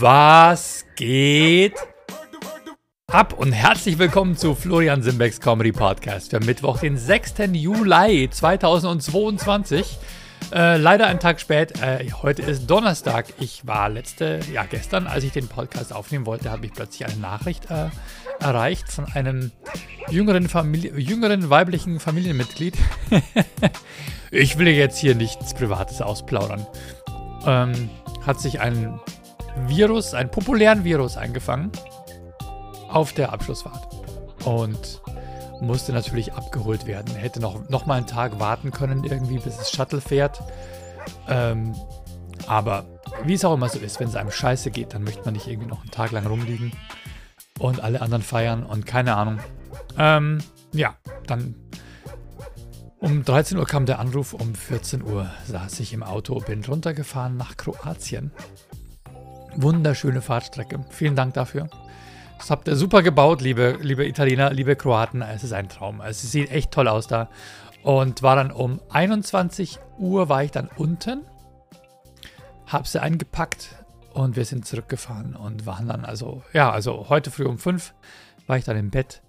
Was geht ab und herzlich willkommen zu Florian Simbecks Comedy Podcast für Mittwoch, den 6. Juli 2022. Äh, leider einen Tag spät. Äh, heute ist Donnerstag. Ich war letzte, ja gestern, als ich den Podcast aufnehmen wollte, habe ich plötzlich eine Nachricht äh, erreicht von einem jüngeren, Familie, jüngeren weiblichen Familienmitglied. ich will jetzt hier nichts Privates ausplaudern. Ähm, hat sich ein Virus, einen populären Virus eingefangen auf der Abschlussfahrt. Und musste natürlich abgeholt werden. Er hätte noch, noch mal einen Tag warten können, irgendwie, bis das Shuttle fährt. Ähm, aber wie es auch immer so ist, wenn es einem scheiße geht, dann möchte man nicht irgendwie noch einen Tag lang rumliegen und alle anderen feiern und keine Ahnung. Ähm, ja, dann um 13 Uhr kam der Anruf, um 14 Uhr saß ich im Auto, bin runtergefahren nach Kroatien. Wunderschöne Fahrtstrecke. Vielen Dank dafür. Das habt ihr super gebaut, liebe, liebe Italiener, liebe Kroaten. Es ist ein Traum. Es sieht echt toll aus da. Und war dann um 21 Uhr war ich dann unten, hab sie eingepackt und wir sind zurückgefahren und waren dann also, ja, also heute früh um 5 war ich dann im Bett,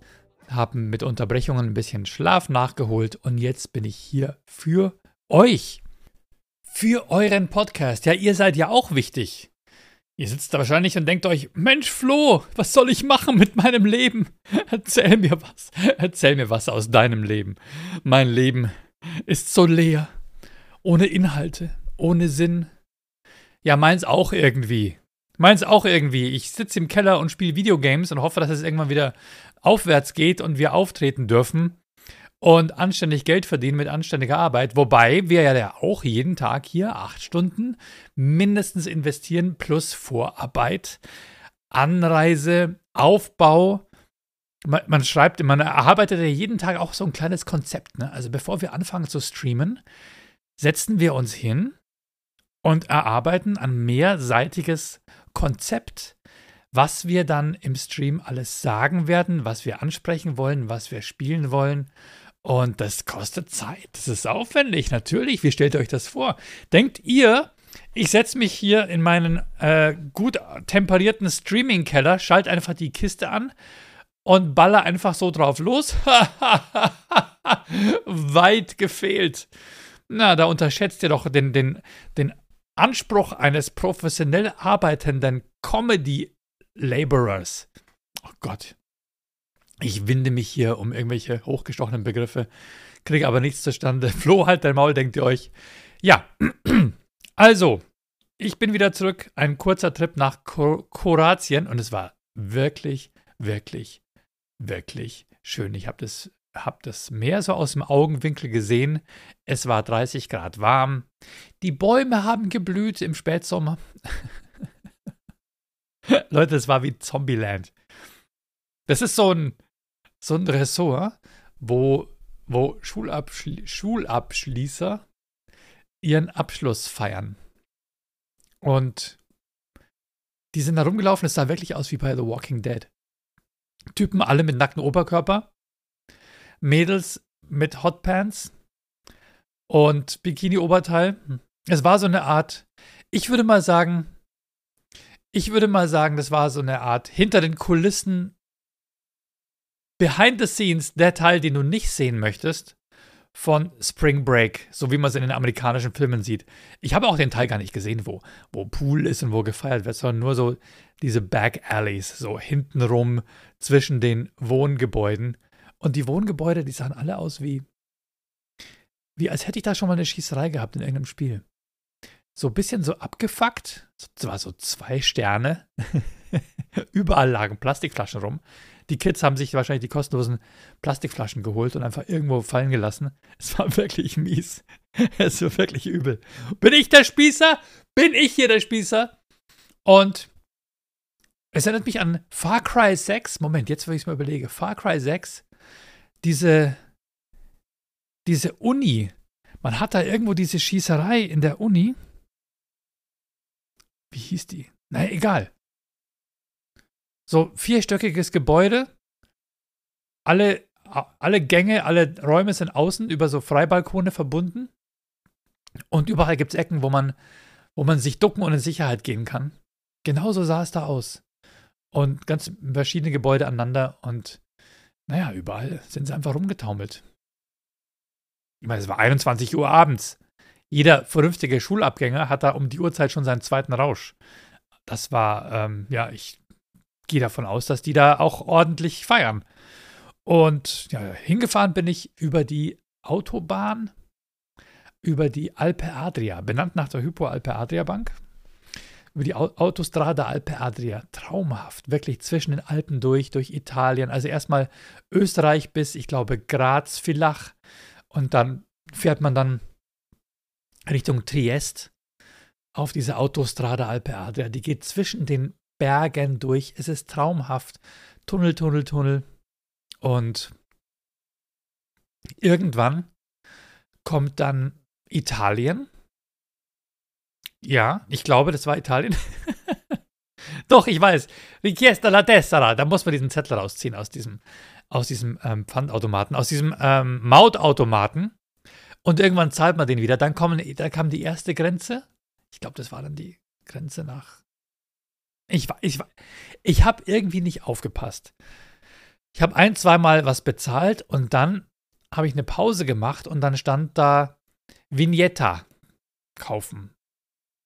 haben mit Unterbrechungen ein bisschen Schlaf nachgeholt und jetzt bin ich hier für euch. Für euren Podcast. Ja, ihr seid ja auch wichtig. Ihr sitzt da wahrscheinlich und denkt euch, Mensch Flo, was soll ich machen mit meinem Leben? Erzähl mir was. Erzähl mir was aus deinem Leben. Mein Leben ist so leer. Ohne Inhalte, ohne Sinn. Ja, meins auch irgendwie. Meins auch irgendwie. Ich sitze im Keller und spiele Videogames und hoffe, dass es irgendwann wieder aufwärts geht und wir auftreten dürfen und anständig Geld verdienen mit anständiger Arbeit. Wobei wir ja auch jeden Tag hier acht Stunden mindestens investieren plus Vorarbeit, Anreise, Aufbau. Man, man schreibt, man erarbeitet ja jeden Tag auch so ein kleines Konzept. Ne? Also bevor wir anfangen zu streamen, setzen wir uns hin und erarbeiten ein mehrseitiges Konzept, was wir dann im Stream alles sagen werden, was wir ansprechen wollen, was wir spielen wollen. Und das kostet Zeit. Das ist aufwendig, natürlich. Wie stellt ihr euch das vor? Denkt ihr, ich setze mich hier in meinen äh, gut temperierten Streaming-Keller, schalte einfach die Kiste an und baller einfach so drauf los? Weit gefehlt. Na, da unterschätzt ihr doch den, den, den Anspruch eines professionell arbeitenden Comedy-Laborers. Oh Gott, ich winde mich hier um irgendwelche hochgestochenen Begriffe, kriege aber nichts zustande. Flo, halt dein Maul, denkt ihr euch. Ja, also, ich bin wieder zurück. Ein kurzer Trip nach Kroatien und es war wirklich, wirklich, wirklich schön. Ich habe das, hab das Meer so aus dem Augenwinkel gesehen. Es war 30 Grad warm. Die Bäume haben geblüht im Spätsommer. Leute, es war wie Zombieland. Das ist so ein, so ein Ressort, wo, wo Schulabschli Schulabschließer ihren Abschluss feiern. Und die sind da rumgelaufen, es sah wirklich aus wie bei The Walking Dead. Typen alle mit nacktem Oberkörper, Mädels mit Hotpants und Bikini-Oberteil. Es war so eine Art, ich würde mal sagen, ich würde mal sagen, das war so eine Art hinter den Kulissen Behind the Scenes, der Teil, den du nicht sehen möchtest, von Spring Break, so wie man es in den amerikanischen Filmen sieht. Ich habe auch den Teil gar nicht gesehen, wo, wo Pool ist und wo gefeiert wird, sondern nur so diese Back Alleys, so hintenrum zwischen den Wohngebäuden. Und die Wohngebäude, die sahen alle aus wie, wie als hätte ich da schon mal eine Schießerei gehabt in irgendeinem Spiel. So ein bisschen so abgefuckt, zwar so zwei Sterne, überall lagen Plastikflaschen rum. Die Kids haben sich wahrscheinlich die kostenlosen Plastikflaschen geholt und einfach irgendwo fallen gelassen. Es war wirklich mies. Es war wirklich übel. Bin ich der Spießer? Bin ich hier der Spießer? Und es erinnert mich an Far Cry 6. Moment, jetzt, wo ich es mal überlege. Far Cry 6. Diese, diese Uni. Man hat da irgendwo diese Schießerei in der Uni. Wie hieß die? Na, egal. So vierstöckiges Gebäude. Alle, alle Gänge, alle Räume sind außen über so Freibalkone verbunden. Und überall gibt es Ecken, wo man, wo man sich ducken und in Sicherheit gehen kann. Genauso sah es da aus. Und ganz verschiedene Gebäude aneinander und naja, überall sind sie einfach rumgetaumelt. Ich meine, es war 21 Uhr abends. Jeder vernünftige Schulabgänger hat da um die Uhrzeit schon seinen zweiten Rausch. Das war, ähm, ja, ich gehe davon aus, dass die da auch ordentlich feiern. Und ja, hingefahren bin ich über die Autobahn, über die Alpe Adria, benannt nach der Hypo Alpe Adria Bank über die Autostrada Alpe Adria. Traumhaft, wirklich zwischen den Alpen durch, durch Italien. Also erstmal Österreich bis, ich glaube, Graz, Villach. Und dann fährt man dann Richtung Triest auf diese Autostrada Alpe Adria. Die geht zwischen den Bergen durch. Es ist traumhaft. Tunnel, Tunnel, Tunnel. Und irgendwann kommt dann Italien ja, ich glaube, das war Italien. Doch, ich weiß. Richiesta la tessera. Da muss man diesen Zettel rausziehen aus diesem, aus diesem ähm, Pfandautomaten, aus diesem ähm, Mautautomaten. Und irgendwann zahlt man den wieder. Dann, kommen, dann kam die erste Grenze. Ich glaube, das war dann die Grenze nach. Ich, ich, ich habe irgendwie nicht aufgepasst. Ich habe ein, zweimal was bezahlt und dann habe ich eine Pause gemacht und dann stand da Vignetta kaufen.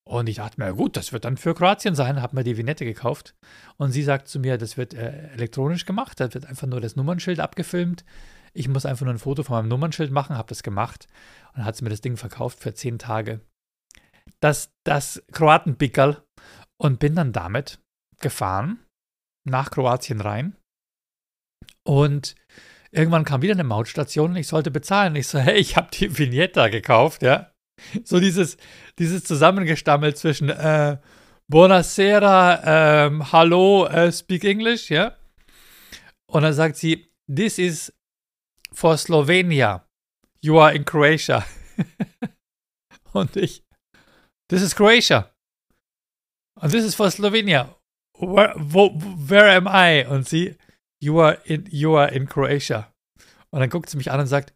Und ich dachte mir, gut, das wird dann für Kroatien sein, habe mir die Vignette gekauft. Und sie sagt zu mir, das wird äh, elektronisch gemacht, da wird einfach nur das Nummernschild abgefilmt. Ich muss einfach nur ein Foto von meinem Nummernschild machen, habe das gemacht. Und hat sie mir das Ding verkauft für zehn Tage. Das, das Kroatenpickerl. Und bin dann damit gefahren nach Kroatien rein. Und irgendwann kam wieder eine Mautstation und ich sollte bezahlen. Ich so, hey, ich habe die Vignette gekauft, ja. So dieses, dieses Zusammengestammel zwischen äh, Buonasera, ähm, Hallo, äh, speak English, ja. Und dann sagt sie, this is for Slovenia. You are in Croatia. Und ich, this is Croatia. Und this is for Slovenia. Where, wo, where am I? Und sie, you are in, you are in Croatia. Und dann guckt sie mich an und sagt,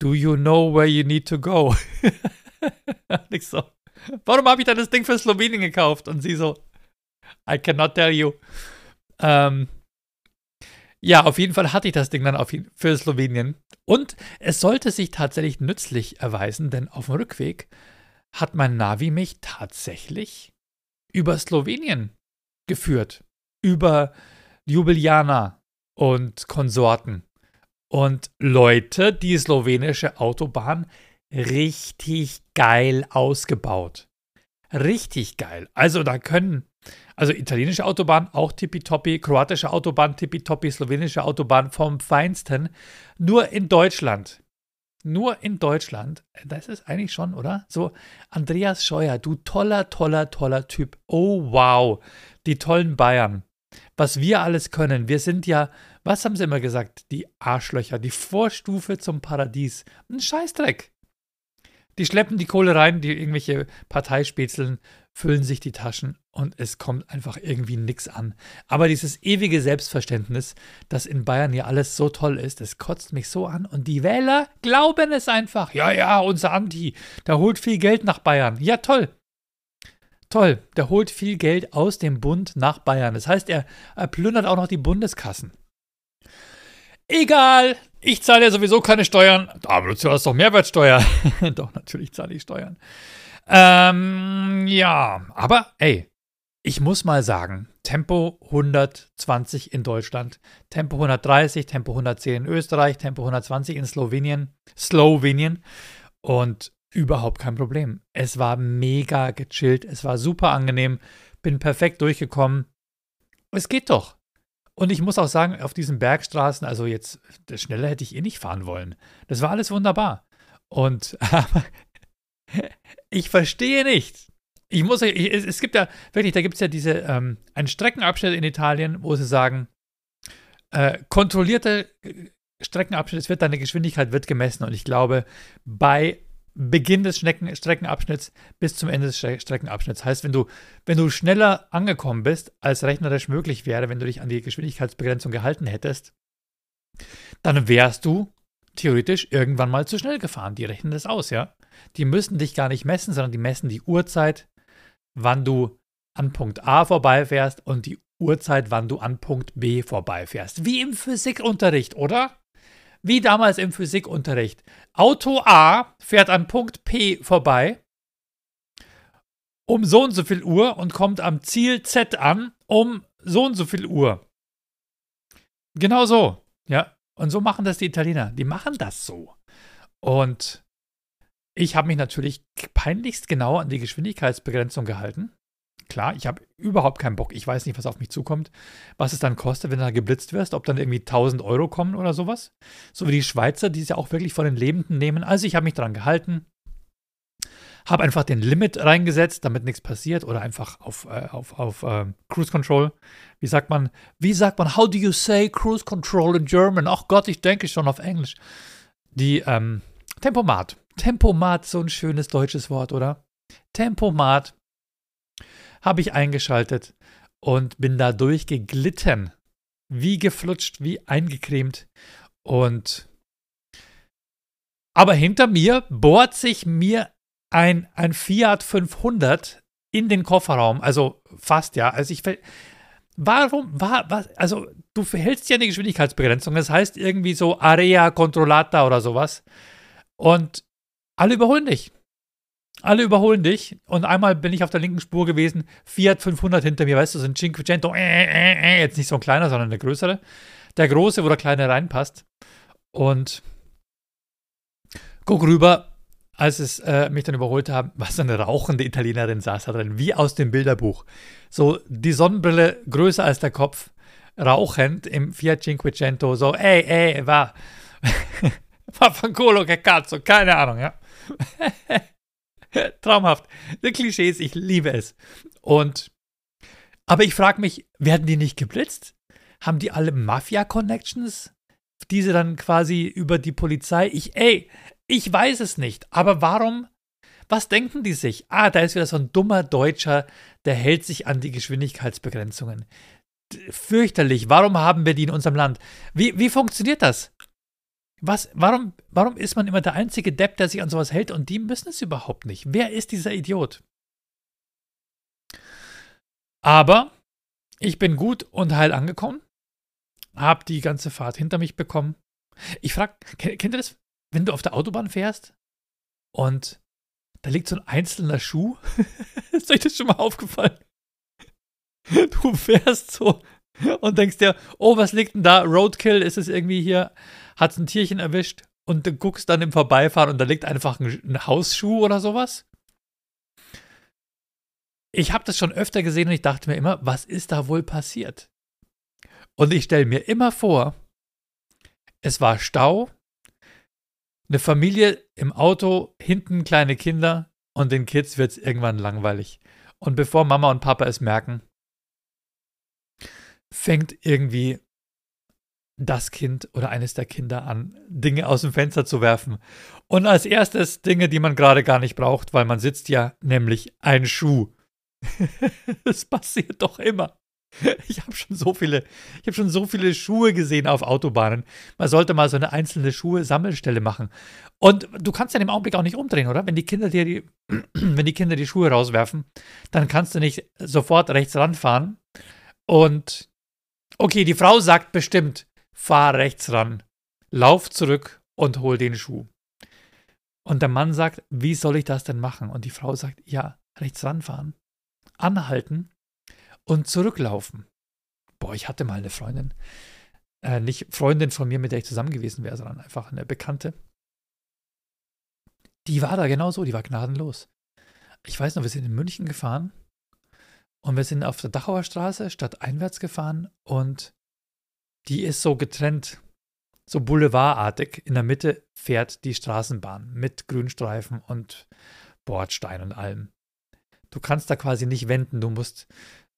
do you know where you need to go? ich so, warum habe ich dann das Ding für Slowenien gekauft? Und sie so, I cannot tell you. Ähm, ja, auf jeden Fall hatte ich das Ding dann auf, für Slowenien. Und es sollte sich tatsächlich nützlich erweisen, denn auf dem Rückweg hat mein Navi mich tatsächlich über Slowenien geführt. Über Ljubljana und Konsorten. Und Leute, die slowenische Autobahn richtig geil ausgebaut. Richtig geil. Also da können, also italienische Autobahn auch tippitoppi, kroatische Autobahn tippitoppi, slowenische Autobahn vom Feinsten. Nur in Deutschland. Nur in Deutschland. Das ist eigentlich schon, oder? So, Andreas Scheuer, du toller, toller, toller Typ. Oh, wow. Die tollen Bayern. Was wir alles können. Wir sind ja, was haben sie immer gesagt? Die Arschlöcher, die Vorstufe zum Paradies. Ein Scheißdreck. Die schleppen die Kohle rein, die irgendwelche Parteispätzeln füllen sich die Taschen und es kommt einfach irgendwie nichts an. Aber dieses ewige Selbstverständnis, dass in Bayern ja alles so toll ist, das kotzt mich so an und die Wähler glauben es einfach. Ja, ja, unser Anti, der holt viel Geld nach Bayern. Ja, toll. Toll, der holt viel Geld aus dem Bund nach Bayern. Das heißt, er, er plündert auch noch die Bundeskassen. Egal, ich zahle ja sowieso keine Steuern. Aber du zahlst doch Mehrwertsteuer. doch, natürlich zahle ich Steuern. Ähm, ja, aber ey, ich muss mal sagen, Tempo 120 in Deutschland, Tempo 130, Tempo 110 in Österreich, Tempo 120 in Slowenien, Slowenien und überhaupt kein Problem. Es war mega gechillt, es war super angenehm, bin perfekt durchgekommen. Es geht doch. Und ich muss auch sagen, auf diesen Bergstraßen, also jetzt, schneller hätte ich eh nicht fahren wollen. Das war alles wunderbar. Und ich verstehe nicht. Ich muss, ich, es, gibt ja, wirklich, da gibt es ja diese, ähm, einen Streckenabschnitt in Italien, wo sie sagen, äh, kontrollierte äh, Streckenabschnitt, es wird deine Geschwindigkeit wird gemessen. Und ich glaube, bei Beginn des Strecken Streckenabschnitts bis zum Ende des Streckenabschnitts. Heißt, wenn du, wenn du schneller angekommen bist, als rechnerisch möglich wäre, wenn du dich an die Geschwindigkeitsbegrenzung gehalten hättest, dann wärst du theoretisch irgendwann mal zu schnell gefahren. Die rechnen das aus, ja. Die müssen dich gar nicht messen, sondern die messen die Uhrzeit, wann du an Punkt A vorbeifährst und die Uhrzeit, wann du an Punkt B vorbeifährst. Wie im Physikunterricht, oder? Wie damals im Physikunterricht. Auto A fährt an Punkt P vorbei um so und so viel Uhr und kommt am Ziel Z an um so und so viel Uhr. Genau so. Ja. Und so machen das die Italiener. Die machen das so. Und ich habe mich natürlich peinlichst genau an die Geschwindigkeitsbegrenzung gehalten. Klar, ich habe überhaupt keinen Bock. Ich weiß nicht, was auf mich zukommt, was es dann kostet, wenn du da geblitzt wirst, ob dann irgendwie 1000 Euro kommen oder sowas. So wie die Schweizer, die es ja auch wirklich von den Lebenden nehmen. Also ich habe mich daran gehalten habe einfach den Limit reingesetzt, damit nichts passiert oder einfach auf, äh, auf, auf äh, Cruise Control. Wie sagt man, wie sagt man, how do you say Cruise Control in German? Ach Gott, ich denke schon auf Englisch. Die ähm, Tempomat. Tempomat, so ein schönes deutsches Wort, oder? Tempomat habe ich eingeschaltet und bin da durchgeglitten. Wie geflutscht, wie eingecremt. Und aber hinter mir bohrt sich mir ein, ein Fiat 500 in den Kofferraum, also fast ja. Also ich Warum war was? Also du verhältst ja eine Geschwindigkeitsbegrenzung. Das heißt irgendwie so Area Controllata oder sowas. Und alle überholen dich. Alle überholen dich. Und einmal bin ich auf der linken Spur gewesen. Fiat 500 hinter mir, weißt du, so ein Cinquecento. Äh, äh, äh, jetzt nicht so ein kleiner, sondern eine größere. Der große, wo der kleine reinpasst. Und guck rüber als es äh, mich dann überholt haben, war so eine rauchende Italienerin saß da drin, wie aus dem Bilderbuch. So die Sonnenbrille größer als der Kopf, rauchend im Fiat Cinquecento, so, ey, ey, war, war von Colo che cazzo, keine Ahnung, ja. Traumhaft. Die Klischees, ich liebe es. Und, aber ich frage mich, werden die nicht geblitzt? Haben die alle Mafia-Connections? Diese dann quasi über die Polizei. Ich, ey, ich weiß es nicht. Aber warum? Was denken die sich? Ah, da ist wieder so ein dummer Deutscher, der hält sich an die Geschwindigkeitsbegrenzungen. Fürchterlich. Warum haben wir die in unserem Land? Wie, wie funktioniert das? Was, warum, warum ist man immer der einzige Depp, der sich an sowas hält und die müssen es überhaupt nicht? Wer ist dieser Idiot? Aber ich bin gut und heil angekommen, hab die ganze Fahrt hinter mich bekommen. Ich frage, kennt ihr das? wenn du auf der Autobahn fährst und da liegt so ein einzelner Schuh. ist euch das schon mal aufgefallen? Du fährst so und denkst dir, oh, was liegt denn da? Roadkill, ist es irgendwie hier, hat ein Tierchen erwischt? Und du guckst dann im Vorbeifahren und da liegt einfach ein, ein Hausschuh oder sowas. Ich habe das schon öfter gesehen und ich dachte mir immer, was ist da wohl passiert? Und ich stelle mir immer vor, es war Stau, eine Familie im Auto, hinten kleine Kinder und den Kids wird es irgendwann langweilig. Und bevor Mama und Papa es merken, fängt irgendwie das Kind oder eines der Kinder an, Dinge aus dem Fenster zu werfen. Und als erstes Dinge, die man gerade gar nicht braucht, weil man sitzt ja, nämlich ein Schuh. das passiert doch immer. Ich habe schon so viele, ich habe schon so viele Schuhe gesehen auf Autobahnen. Man sollte mal so eine einzelne Schuhe-Sammelstelle machen. Und du kannst ja im Augenblick auch nicht umdrehen, oder? Wenn die Kinder dir die, wenn die Kinder die Schuhe rauswerfen, dann kannst du nicht sofort rechts ranfahren. Und okay, die Frau sagt bestimmt, fahr rechts ran, lauf zurück und hol den Schuh. Und der Mann sagt, wie soll ich das denn machen? Und die Frau sagt, ja, rechts ranfahren, anhalten und zurücklaufen. Boah, ich hatte mal eine Freundin, äh, nicht Freundin von mir, mit der ich zusammen gewesen wäre, sondern einfach eine Bekannte. Die war da genauso, die war gnadenlos. Ich weiß noch, wir sind in München gefahren und wir sind auf der Dachauer Straße statt einwärts gefahren und die ist so getrennt, so boulevardartig. In der Mitte fährt die Straßenbahn mit Grünstreifen und Bordstein und allem. Du kannst da quasi nicht wenden, du musst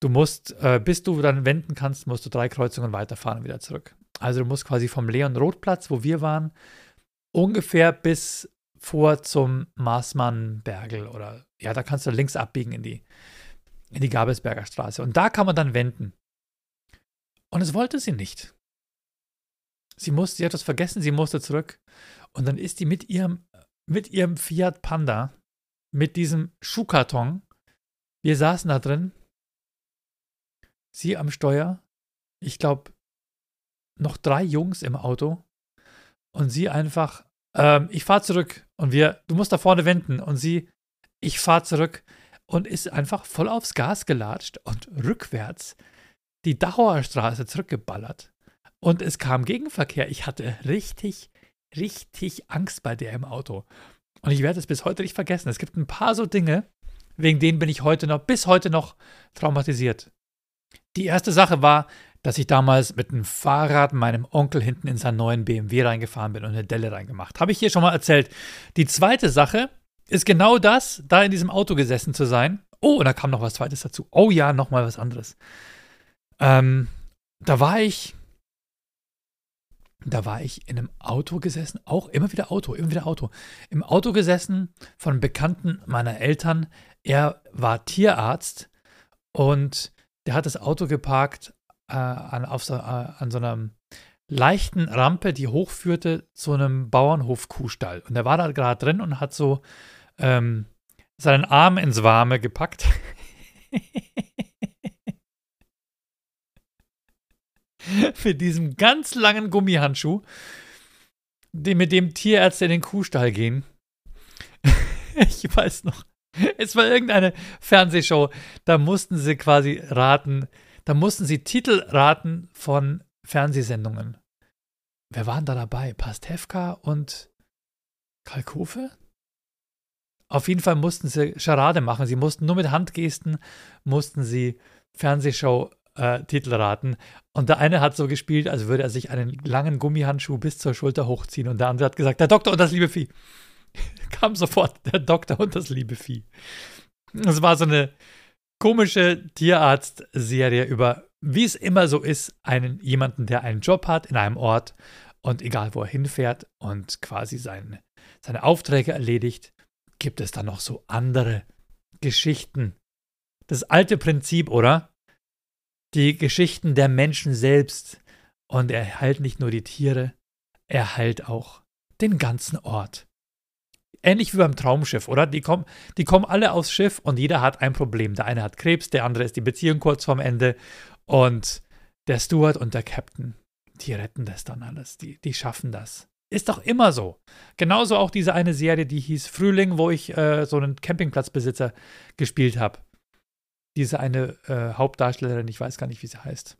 Du musst, äh, bis du dann wenden kannst, musst du drei Kreuzungen weiterfahren und wieder zurück. Also du musst quasi vom Leon-Roth-Platz, wo wir waren, ungefähr bis vor zum Maßmann-Bergel oder ja, da kannst du links abbiegen in die, in die Gabelsberger Straße. Und da kann man dann wenden. Und es wollte sie nicht. Sie musste, sie hat das vergessen, sie musste zurück. Und dann ist die mit ihrem, mit ihrem Fiat Panda, mit diesem Schuhkarton, wir saßen da drin sie am Steuer, ich glaube, noch drei Jungs im Auto und sie einfach, ähm, ich fahre zurück und wir, du musst da vorne wenden und sie, ich fahre zurück und ist einfach voll aufs Gas gelatscht und rückwärts die Dachauer Straße zurückgeballert. Und es kam Gegenverkehr. Ich hatte richtig, richtig Angst bei der im Auto. Und ich werde es bis heute nicht vergessen. Es gibt ein paar so Dinge, wegen denen bin ich heute noch, bis heute noch traumatisiert. Die erste Sache war, dass ich damals mit dem Fahrrad meinem Onkel hinten in seinen neuen BMW reingefahren bin und eine Delle reingemacht. Habe ich hier schon mal erzählt. Die zweite Sache ist genau das, da in diesem Auto gesessen zu sein. Oh, und da kam noch was Zweites dazu. Oh ja, noch mal was anderes. Ähm, da war ich, da war ich in einem Auto gesessen, auch immer wieder Auto, immer wieder Auto. Im Auto gesessen von Bekannten meiner Eltern. Er war Tierarzt und der hat das Auto geparkt äh, an, so, äh, an so einer leichten Rampe, die hochführte zu einem Bauernhof-Kuhstall. Und er war da gerade drin und hat so ähm, seinen Arm ins Warme gepackt. Mit diesem ganz langen Gummihandschuh, mit dem Tierärzte in den Kuhstall gehen. ich weiß noch. Es war irgendeine Fernsehshow, da mussten sie quasi raten, da mussten sie Titel raten von Fernsehsendungen. Wer waren da dabei? Pastewka und Kalkofe? Auf jeden Fall mussten sie Charade machen. Sie mussten nur mit Handgesten, mussten sie Fernsehshow-Titel äh, raten. Und der eine hat so gespielt, als würde er sich einen langen Gummihandschuh bis zur Schulter hochziehen. Und der andere hat gesagt, der Doktor und das liebe Vieh. Kam sofort der Doktor und das liebe Vieh. Das war so eine komische Tierarzt-Serie über, wie es immer so ist, einen jemanden, der einen Job hat in einem Ort und egal wo er hinfährt und quasi sein, seine Aufträge erledigt, gibt es da noch so andere Geschichten. Das alte Prinzip, oder? Die Geschichten der Menschen selbst. Und er heilt nicht nur die Tiere, er heilt auch den ganzen Ort. Ähnlich wie beim Traumschiff, oder? Die kommen, die kommen alle aufs Schiff und jeder hat ein Problem. Der eine hat Krebs, der andere ist die Beziehung kurz vorm Ende und der Steward und der Captain, die retten das dann alles. Die, die schaffen das. Ist doch immer so. Genauso auch diese eine Serie, die hieß Frühling, wo ich äh, so einen Campingplatzbesitzer gespielt habe. Diese eine äh, Hauptdarstellerin, ich weiß gar nicht, wie sie heißt.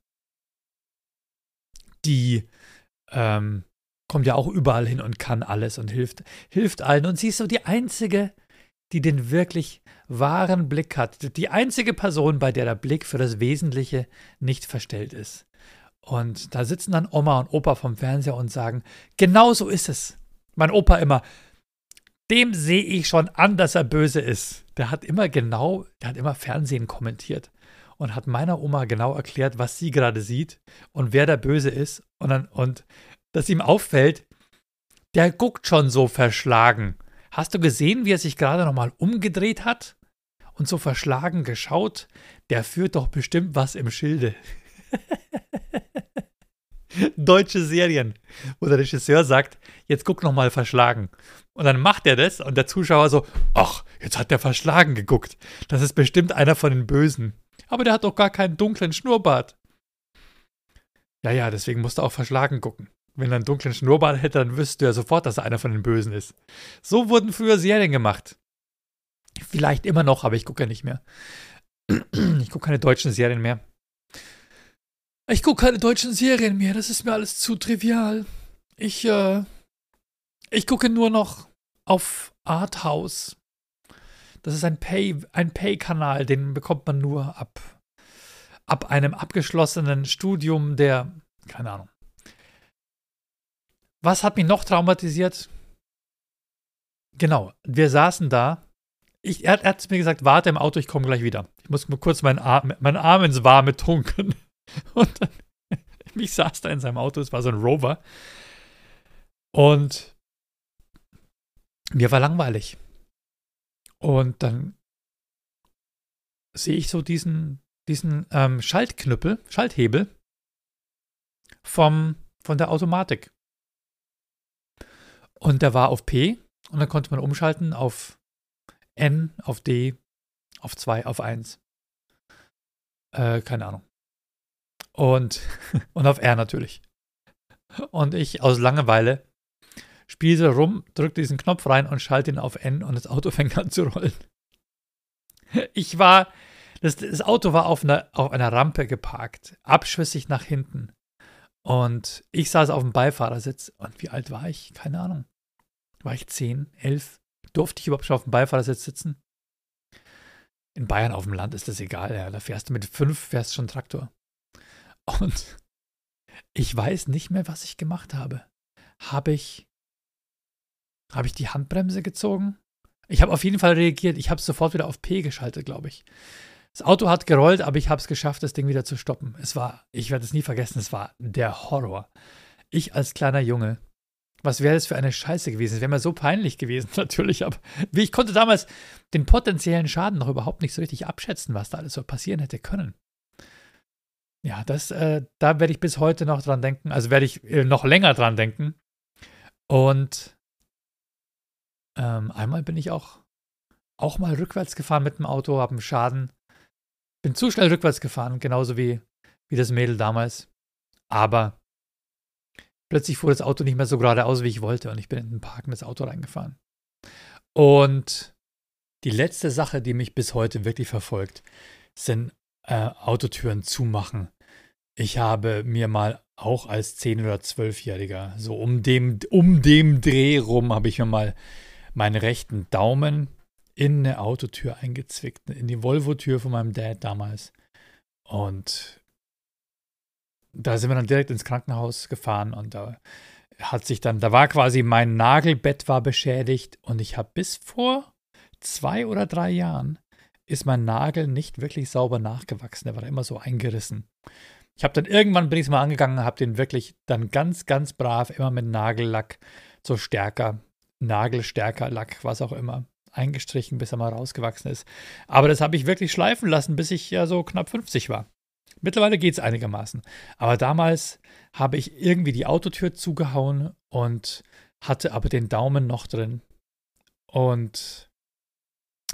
Die ähm, kommt ja auch überall hin und kann alles und hilft, hilft allen. Und sie ist so die einzige, die den wirklich wahren Blick hat. Die einzige Person, bei der der Blick für das Wesentliche nicht verstellt ist. Und da sitzen dann Oma und Opa vom Fernseher und sagen, genau so ist es. Mein Opa immer, dem sehe ich schon an, dass er böse ist. Der hat immer genau, der hat immer Fernsehen kommentiert und hat meiner Oma genau erklärt, was sie gerade sieht und wer der Böse ist. Und, dann, und dass ihm auffällt, der guckt schon so verschlagen. Hast du gesehen, wie er sich gerade nochmal umgedreht hat und so verschlagen geschaut? Der führt doch bestimmt was im Schilde. Deutsche Serien, wo der Regisseur sagt, jetzt guck noch mal verschlagen. Und dann macht er das und der Zuschauer so, ach, jetzt hat der verschlagen geguckt. Das ist bestimmt einer von den Bösen. Aber der hat doch gar keinen dunklen Schnurrbart. Ja, ja, deswegen musst du auch verschlagen gucken. Wenn er einen dunklen Schnurrbart hätte, dann wüsstest du ja sofort, dass er einer von den Bösen ist. So wurden früher Serien gemacht. Vielleicht immer noch, aber ich gucke ja nicht mehr. Ich gucke keine deutschen Serien mehr. Ich gucke keine deutschen Serien mehr, das ist mir alles zu trivial. Ich, äh, ich gucke nur noch auf Arthouse. Das ist ein Pay, ein Pay-Kanal, den bekommt man nur ab, ab einem abgeschlossenen Studium der, keine Ahnung. Was hat mich noch traumatisiert? Genau, wir saßen da. Ich, er, er hat mir gesagt, warte im Auto, ich komme gleich wieder. Ich muss kurz meinen Arm, meinen Arm ins Warme tunken. Und dann, ich saß da in seinem Auto, es war so ein Rover. Und mir war langweilig. Und dann sehe ich so diesen, diesen ähm, Schaltknüppel, Schalthebel vom, von der Automatik. Und der war auf P und dann konnte man umschalten auf N, auf D, auf 2, auf 1. Äh, keine Ahnung. Und, und auf R natürlich. Und ich aus Langeweile spiele rum, drücke diesen Knopf rein und schalte ihn auf N und das Auto fängt an zu rollen. Ich war, das, das Auto war auf einer, auf einer Rampe geparkt, abschüssig nach hinten. Und ich saß auf dem Beifahrersitz. Und wie alt war ich? Keine Ahnung. War ich 10, 11? Durfte ich überhaupt schon auf dem Beifahrersitz sitzen? In Bayern auf dem Land ist das egal. Ja. Da fährst du mit fünf, fährst schon Traktor. Und ich weiß nicht mehr, was ich gemacht habe. Habe ich, habe ich die Handbremse gezogen? Ich habe auf jeden Fall reagiert. Ich habe es sofort wieder auf P geschaltet, glaube ich. Das Auto hat gerollt, aber ich habe es geschafft, das Ding wieder zu stoppen. Es war, ich werde es nie vergessen, es war der Horror. Ich als kleiner Junge, was wäre das für eine Scheiße gewesen? Es wäre mir so peinlich gewesen, natürlich, aber wie ich konnte damals den potenziellen Schaden noch überhaupt nicht so richtig abschätzen, was da alles so passieren hätte können. Ja, das, äh, da werde ich bis heute noch dran denken, also werde ich äh, noch länger dran denken. Und ähm, einmal bin ich auch, auch mal rückwärts gefahren mit dem Auto, habe einen Schaden bin zu schnell rückwärts gefahren, genauso wie, wie das Mädel damals. Aber plötzlich fuhr das Auto nicht mehr so geradeaus, wie ich wollte, und ich bin in ein parkendes Auto reingefahren. Und die letzte Sache, die mich bis heute wirklich verfolgt, sind äh, Autotüren zumachen. Ich habe mir mal auch als 10- oder 12-Jähriger, so um dem, um dem Dreh rum, habe ich mir mal meinen rechten Daumen in eine Autotür eingezwickt, in die Volvo-Tür von meinem Dad damals. Und da sind wir dann direkt ins Krankenhaus gefahren und da hat sich dann, da war quasi mein Nagelbett war beschädigt und ich habe bis vor zwei oder drei Jahren ist mein Nagel nicht wirklich sauber nachgewachsen. Der war immer so eingerissen. Ich habe dann irgendwann bin ich mal angegangen, habe den wirklich dann ganz, ganz brav immer mit Nagellack so stärker, Nagelstärker Lack, was auch immer, eingestrichen, bis er mal rausgewachsen ist. Aber das habe ich wirklich schleifen lassen, bis ich ja so knapp 50 war. Mittlerweile geht es einigermaßen. Aber damals habe ich irgendwie die Autotür zugehauen und hatte aber den Daumen noch drin. Und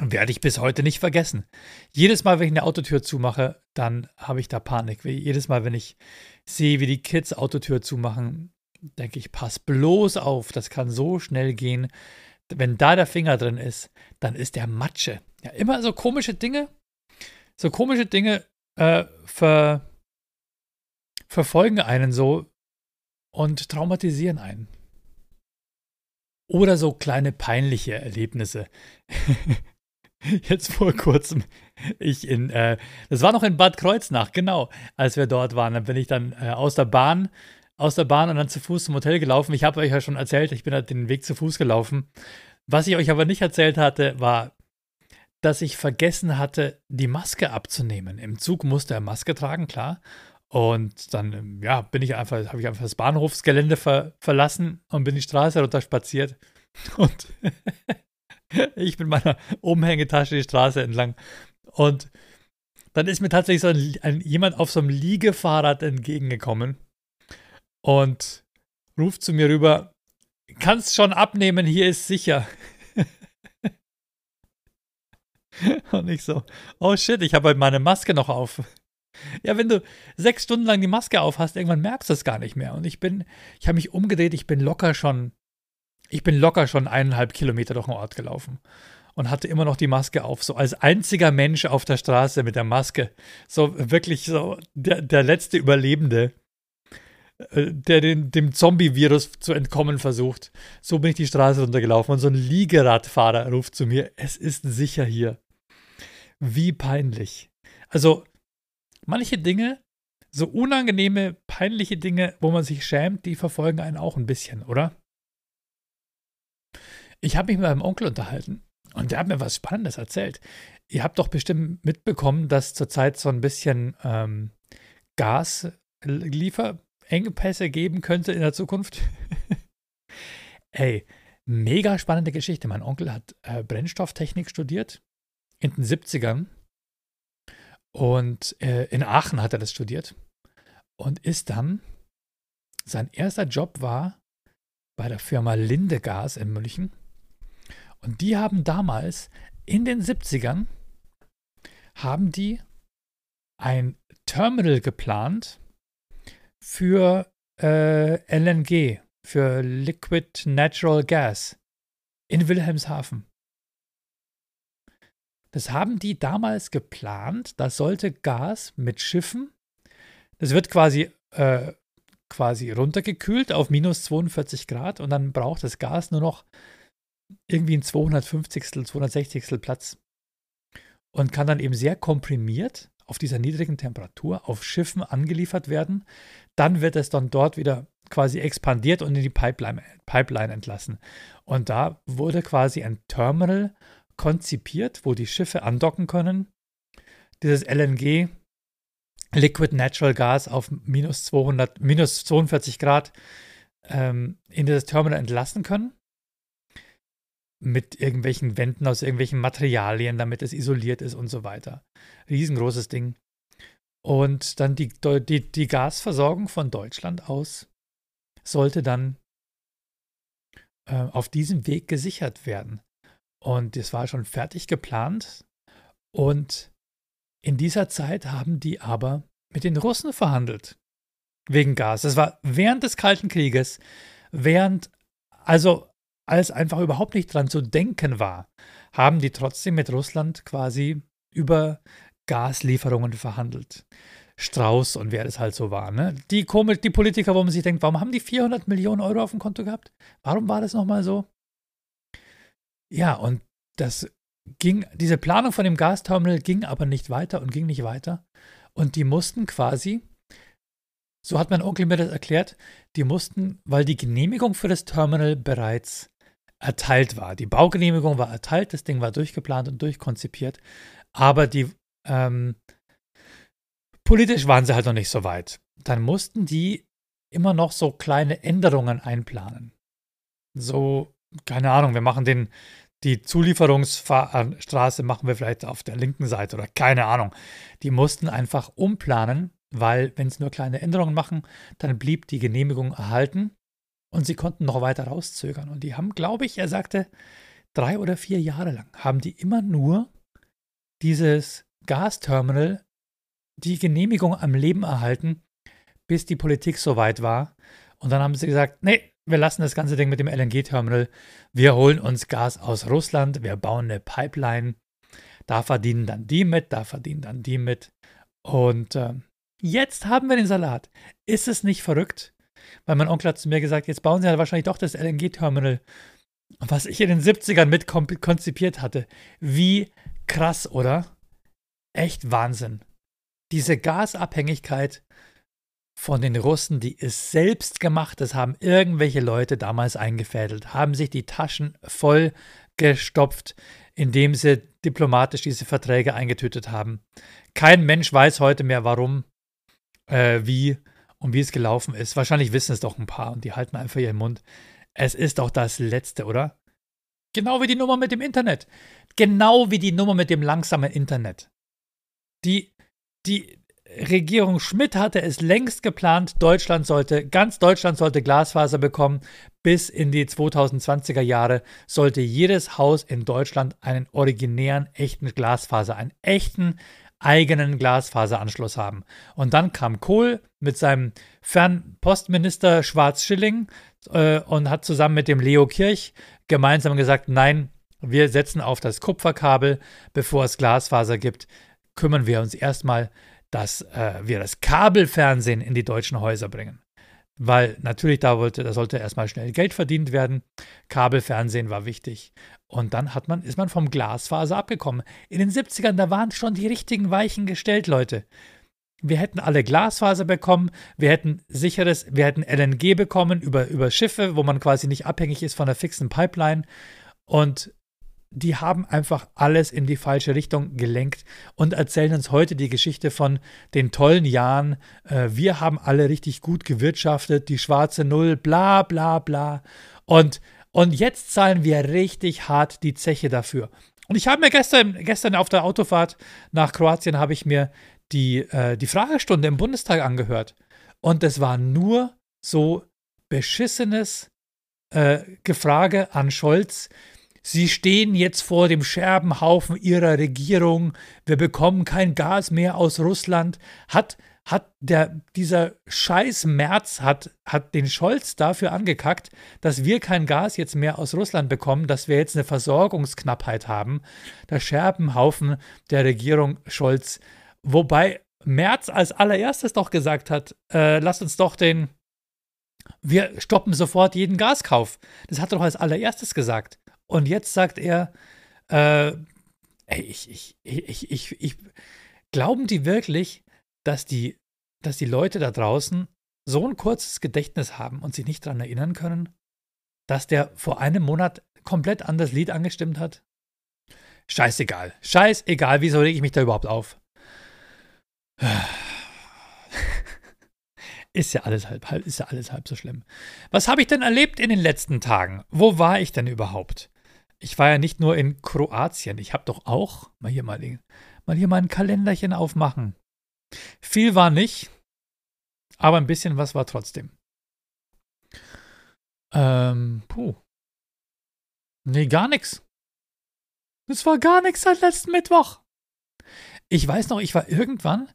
werde ich bis heute nicht vergessen. Jedes Mal, wenn ich eine Autotür zumache, dann habe ich da Panik. Jedes Mal, wenn ich sehe, wie die Kids Autotür zumachen, denke ich, pass bloß auf, das kann so schnell gehen wenn da der Finger drin ist, dann ist der Matsche. Ja, immer so komische Dinge, so komische Dinge äh, ver, verfolgen einen so und traumatisieren einen. Oder so kleine peinliche Erlebnisse. Jetzt vor kurzem, ich in, äh, das war noch in Bad Kreuznach, genau, als wir dort waren. Dann bin ich dann äh, aus der Bahn aus der Bahn und dann zu Fuß zum Hotel gelaufen. Ich habe euch ja schon erzählt, ich bin halt den Weg zu Fuß gelaufen. Was ich euch aber nicht erzählt hatte, war, dass ich vergessen hatte, die Maske abzunehmen. Im Zug musste er Maske tragen, klar. Und dann, ja, bin ich einfach, habe ich einfach das Bahnhofsgelände ver verlassen und bin die Straße runter spaziert. Und ich mit meiner Umhängetasche die Straße entlang. Und dann ist mir tatsächlich so ein, ein, jemand auf so einem Liegefahrrad entgegengekommen und ruft zu mir rüber, kannst schon abnehmen, hier ist sicher. und ich so, oh shit, ich habe halt meine Maske noch auf. Ja, wenn du sechs Stunden lang die Maske auf hast, irgendwann merkst du es gar nicht mehr. Und ich bin, ich habe mich umgedreht, ich bin locker schon, ich bin locker schon eineinhalb Kilometer durch den Ort gelaufen und hatte immer noch die Maske auf, so als einziger Mensch auf der Straße mit der Maske. So wirklich so der, der letzte Überlebende. Äh, der den, dem Zombie-Virus zu entkommen versucht. So bin ich die Straße runtergelaufen und so ein Liegeradfahrer ruft zu mir, es ist sicher hier. Wie peinlich. Also, manche Dinge, so unangenehme, peinliche Dinge, wo man sich schämt, die verfolgen einen auch ein bisschen, oder? Ich habe mich mit meinem Onkel unterhalten und der hat mir was Spannendes erzählt. Ihr habt doch bestimmt mitbekommen, dass zurzeit so ein bisschen ähm, Gasliefer Engpässe geben könnte in der Zukunft. Ey, mega spannende Geschichte. Mein Onkel hat äh, Brennstofftechnik studiert in den 70ern und äh, in Aachen hat er das studiert und ist dann, sein erster Job war bei der Firma Lindegas in München und die haben damals in den 70ern haben die ein Terminal geplant für äh, LNG, für Liquid Natural Gas in Wilhelmshaven. Das haben die damals geplant. Da sollte Gas mit Schiffen, das wird quasi, äh, quasi runtergekühlt auf minus 42 Grad und dann braucht das Gas nur noch irgendwie ein 250. 260. Platz und kann dann eben sehr komprimiert auf dieser niedrigen Temperatur auf Schiffen angeliefert werden. Dann wird es dann dort wieder quasi expandiert und in die Pipeline, Pipeline entlassen. Und da wurde quasi ein Terminal konzipiert, wo die Schiffe andocken können. Dieses LNG, Liquid Natural Gas auf minus, 200, minus 42 Grad ähm, in dieses Terminal entlassen können mit irgendwelchen Wänden aus irgendwelchen Materialien, damit es isoliert ist und so weiter. Riesengroßes Ding. Und dann die, die, die Gasversorgung von Deutschland aus sollte dann äh, auf diesem Weg gesichert werden. Und das war schon fertig geplant. Und in dieser Zeit haben die aber mit den Russen verhandelt. Wegen Gas. Das war während des Kalten Krieges, während, also als einfach überhaupt nicht dran zu denken war, haben die trotzdem mit Russland quasi über Gaslieferungen verhandelt. Strauß und wer das halt so war. Ne? Die, die Politiker, wo man sich denkt, warum haben die 400 Millionen Euro auf dem Konto gehabt? Warum war das nochmal so? Ja, und das ging, diese Planung von dem Gasterminal ging aber nicht weiter und ging nicht weiter. Und die mussten quasi, so hat mein Onkel mir das erklärt, die mussten, weil die Genehmigung für das Terminal bereits erteilt war. Die Baugenehmigung war erteilt, das Ding war durchgeplant und durchkonzipiert, aber die ähm, politisch waren sie halt noch nicht so weit. Dann mussten die immer noch so kleine Änderungen einplanen. So, keine Ahnung, wir machen den, die Zulieferungsstraße machen wir vielleicht auf der linken Seite oder keine Ahnung. Die mussten einfach umplanen, weil wenn sie nur kleine Änderungen machen, dann blieb die Genehmigung erhalten und sie konnten noch weiter rauszögern. Und die haben, glaube ich, er sagte, drei oder vier Jahre lang haben die immer nur dieses Gasterminal, die Genehmigung am Leben erhalten, bis die Politik so weit war. Und dann haben sie gesagt, nee, wir lassen das ganze Ding mit dem LNG-Terminal. Wir holen uns Gas aus Russland, wir bauen eine Pipeline. Da verdienen dann die mit, da verdienen dann die mit. Und äh, jetzt haben wir den Salat. Ist es nicht verrückt? Weil mein Onkel hat zu mir gesagt, jetzt bauen sie ja wahrscheinlich doch das LNG-Terminal, was ich in den 70ern mit konzipiert hatte. Wie krass, oder? Echt Wahnsinn. Diese Gasabhängigkeit von den Russen, die ist selbst gemacht. Das haben irgendwelche Leute damals eingefädelt, haben sich die Taschen voll gestopft, indem sie diplomatisch diese Verträge eingetütet haben. Kein Mensch weiß heute mehr, warum, äh, wie und wie es gelaufen ist. Wahrscheinlich wissen es doch ein paar und die halten einfach ihren Mund. Es ist doch das Letzte, oder? Genau wie die Nummer mit dem Internet. Genau wie die Nummer mit dem langsamen Internet. Die, die Regierung Schmidt hatte es längst geplant, Deutschland sollte, ganz Deutschland sollte Glasfaser bekommen. Bis in die 2020er Jahre sollte jedes Haus in Deutschland einen originären, echten Glasfaser, einen echten eigenen Glasfaseranschluss haben. Und dann kam Kohl mit seinem Fernpostminister Schwarz-Schilling äh, und hat zusammen mit dem Leo Kirch gemeinsam gesagt, nein, wir setzen auf das Kupferkabel, bevor es Glasfaser gibt, kümmern wir uns erstmal, dass äh, wir das Kabelfernsehen in die deutschen Häuser bringen. Weil natürlich da wollte, da sollte erstmal schnell Geld verdient werden. Kabelfernsehen war wichtig. Und dann hat man, ist man vom Glasfaser abgekommen. In den 70ern, da waren schon die richtigen Weichen gestellt, Leute. Wir hätten alle Glasfaser bekommen, wir hätten sicheres, wir hätten LNG bekommen über, über Schiffe, wo man quasi nicht abhängig ist von der fixen Pipeline. Und die haben einfach alles in die falsche Richtung gelenkt und erzählen uns heute die Geschichte von den tollen Jahren. Äh, wir haben alle richtig gut gewirtschaftet, die schwarze Null, bla bla bla. Und und jetzt zahlen wir richtig hart die Zeche dafür. Und ich habe mir gestern, gestern auf der Autofahrt nach Kroatien habe ich mir die, äh, die Fragestunde im Bundestag angehört. Und es war nur so beschissenes äh, Gefrage an Scholz. Sie stehen jetzt vor dem Scherbenhaufen ihrer Regierung. Wir bekommen kein Gas mehr aus Russland. Hat, hat der, dieser scheiß März hat, hat den Scholz dafür angekackt, dass wir kein Gas jetzt mehr aus Russland bekommen, dass wir jetzt eine Versorgungsknappheit haben. Der Scherbenhaufen der Regierung Scholz. Wobei März als allererstes doch gesagt hat, äh, lasst uns doch den, wir stoppen sofort jeden Gaskauf. Das hat er doch als allererstes gesagt. Und jetzt sagt er, äh, ey, ich, ich, ich, ich, ich, glauben die wirklich, dass die, dass die Leute da draußen so ein kurzes Gedächtnis haben und sich nicht daran erinnern können, dass der vor einem Monat komplett anderes Lied angestimmt hat? Scheißegal. Scheißegal, wieso rege ich mich da überhaupt auf? Ist ja alles halb, ist ja alles halb so schlimm. Was habe ich denn erlebt in den letzten Tagen? Wo war ich denn überhaupt? Ich war ja nicht nur in Kroatien, ich habe doch auch, mal hier mal, mal hier mal ein Kalenderchen aufmachen. Viel war nicht, aber ein bisschen was war trotzdem. Ähm, puh. Nee, gar nichts. Es war gar nichts seit letzten Mittwoch. Ich weiß noch, ich war irgendwann,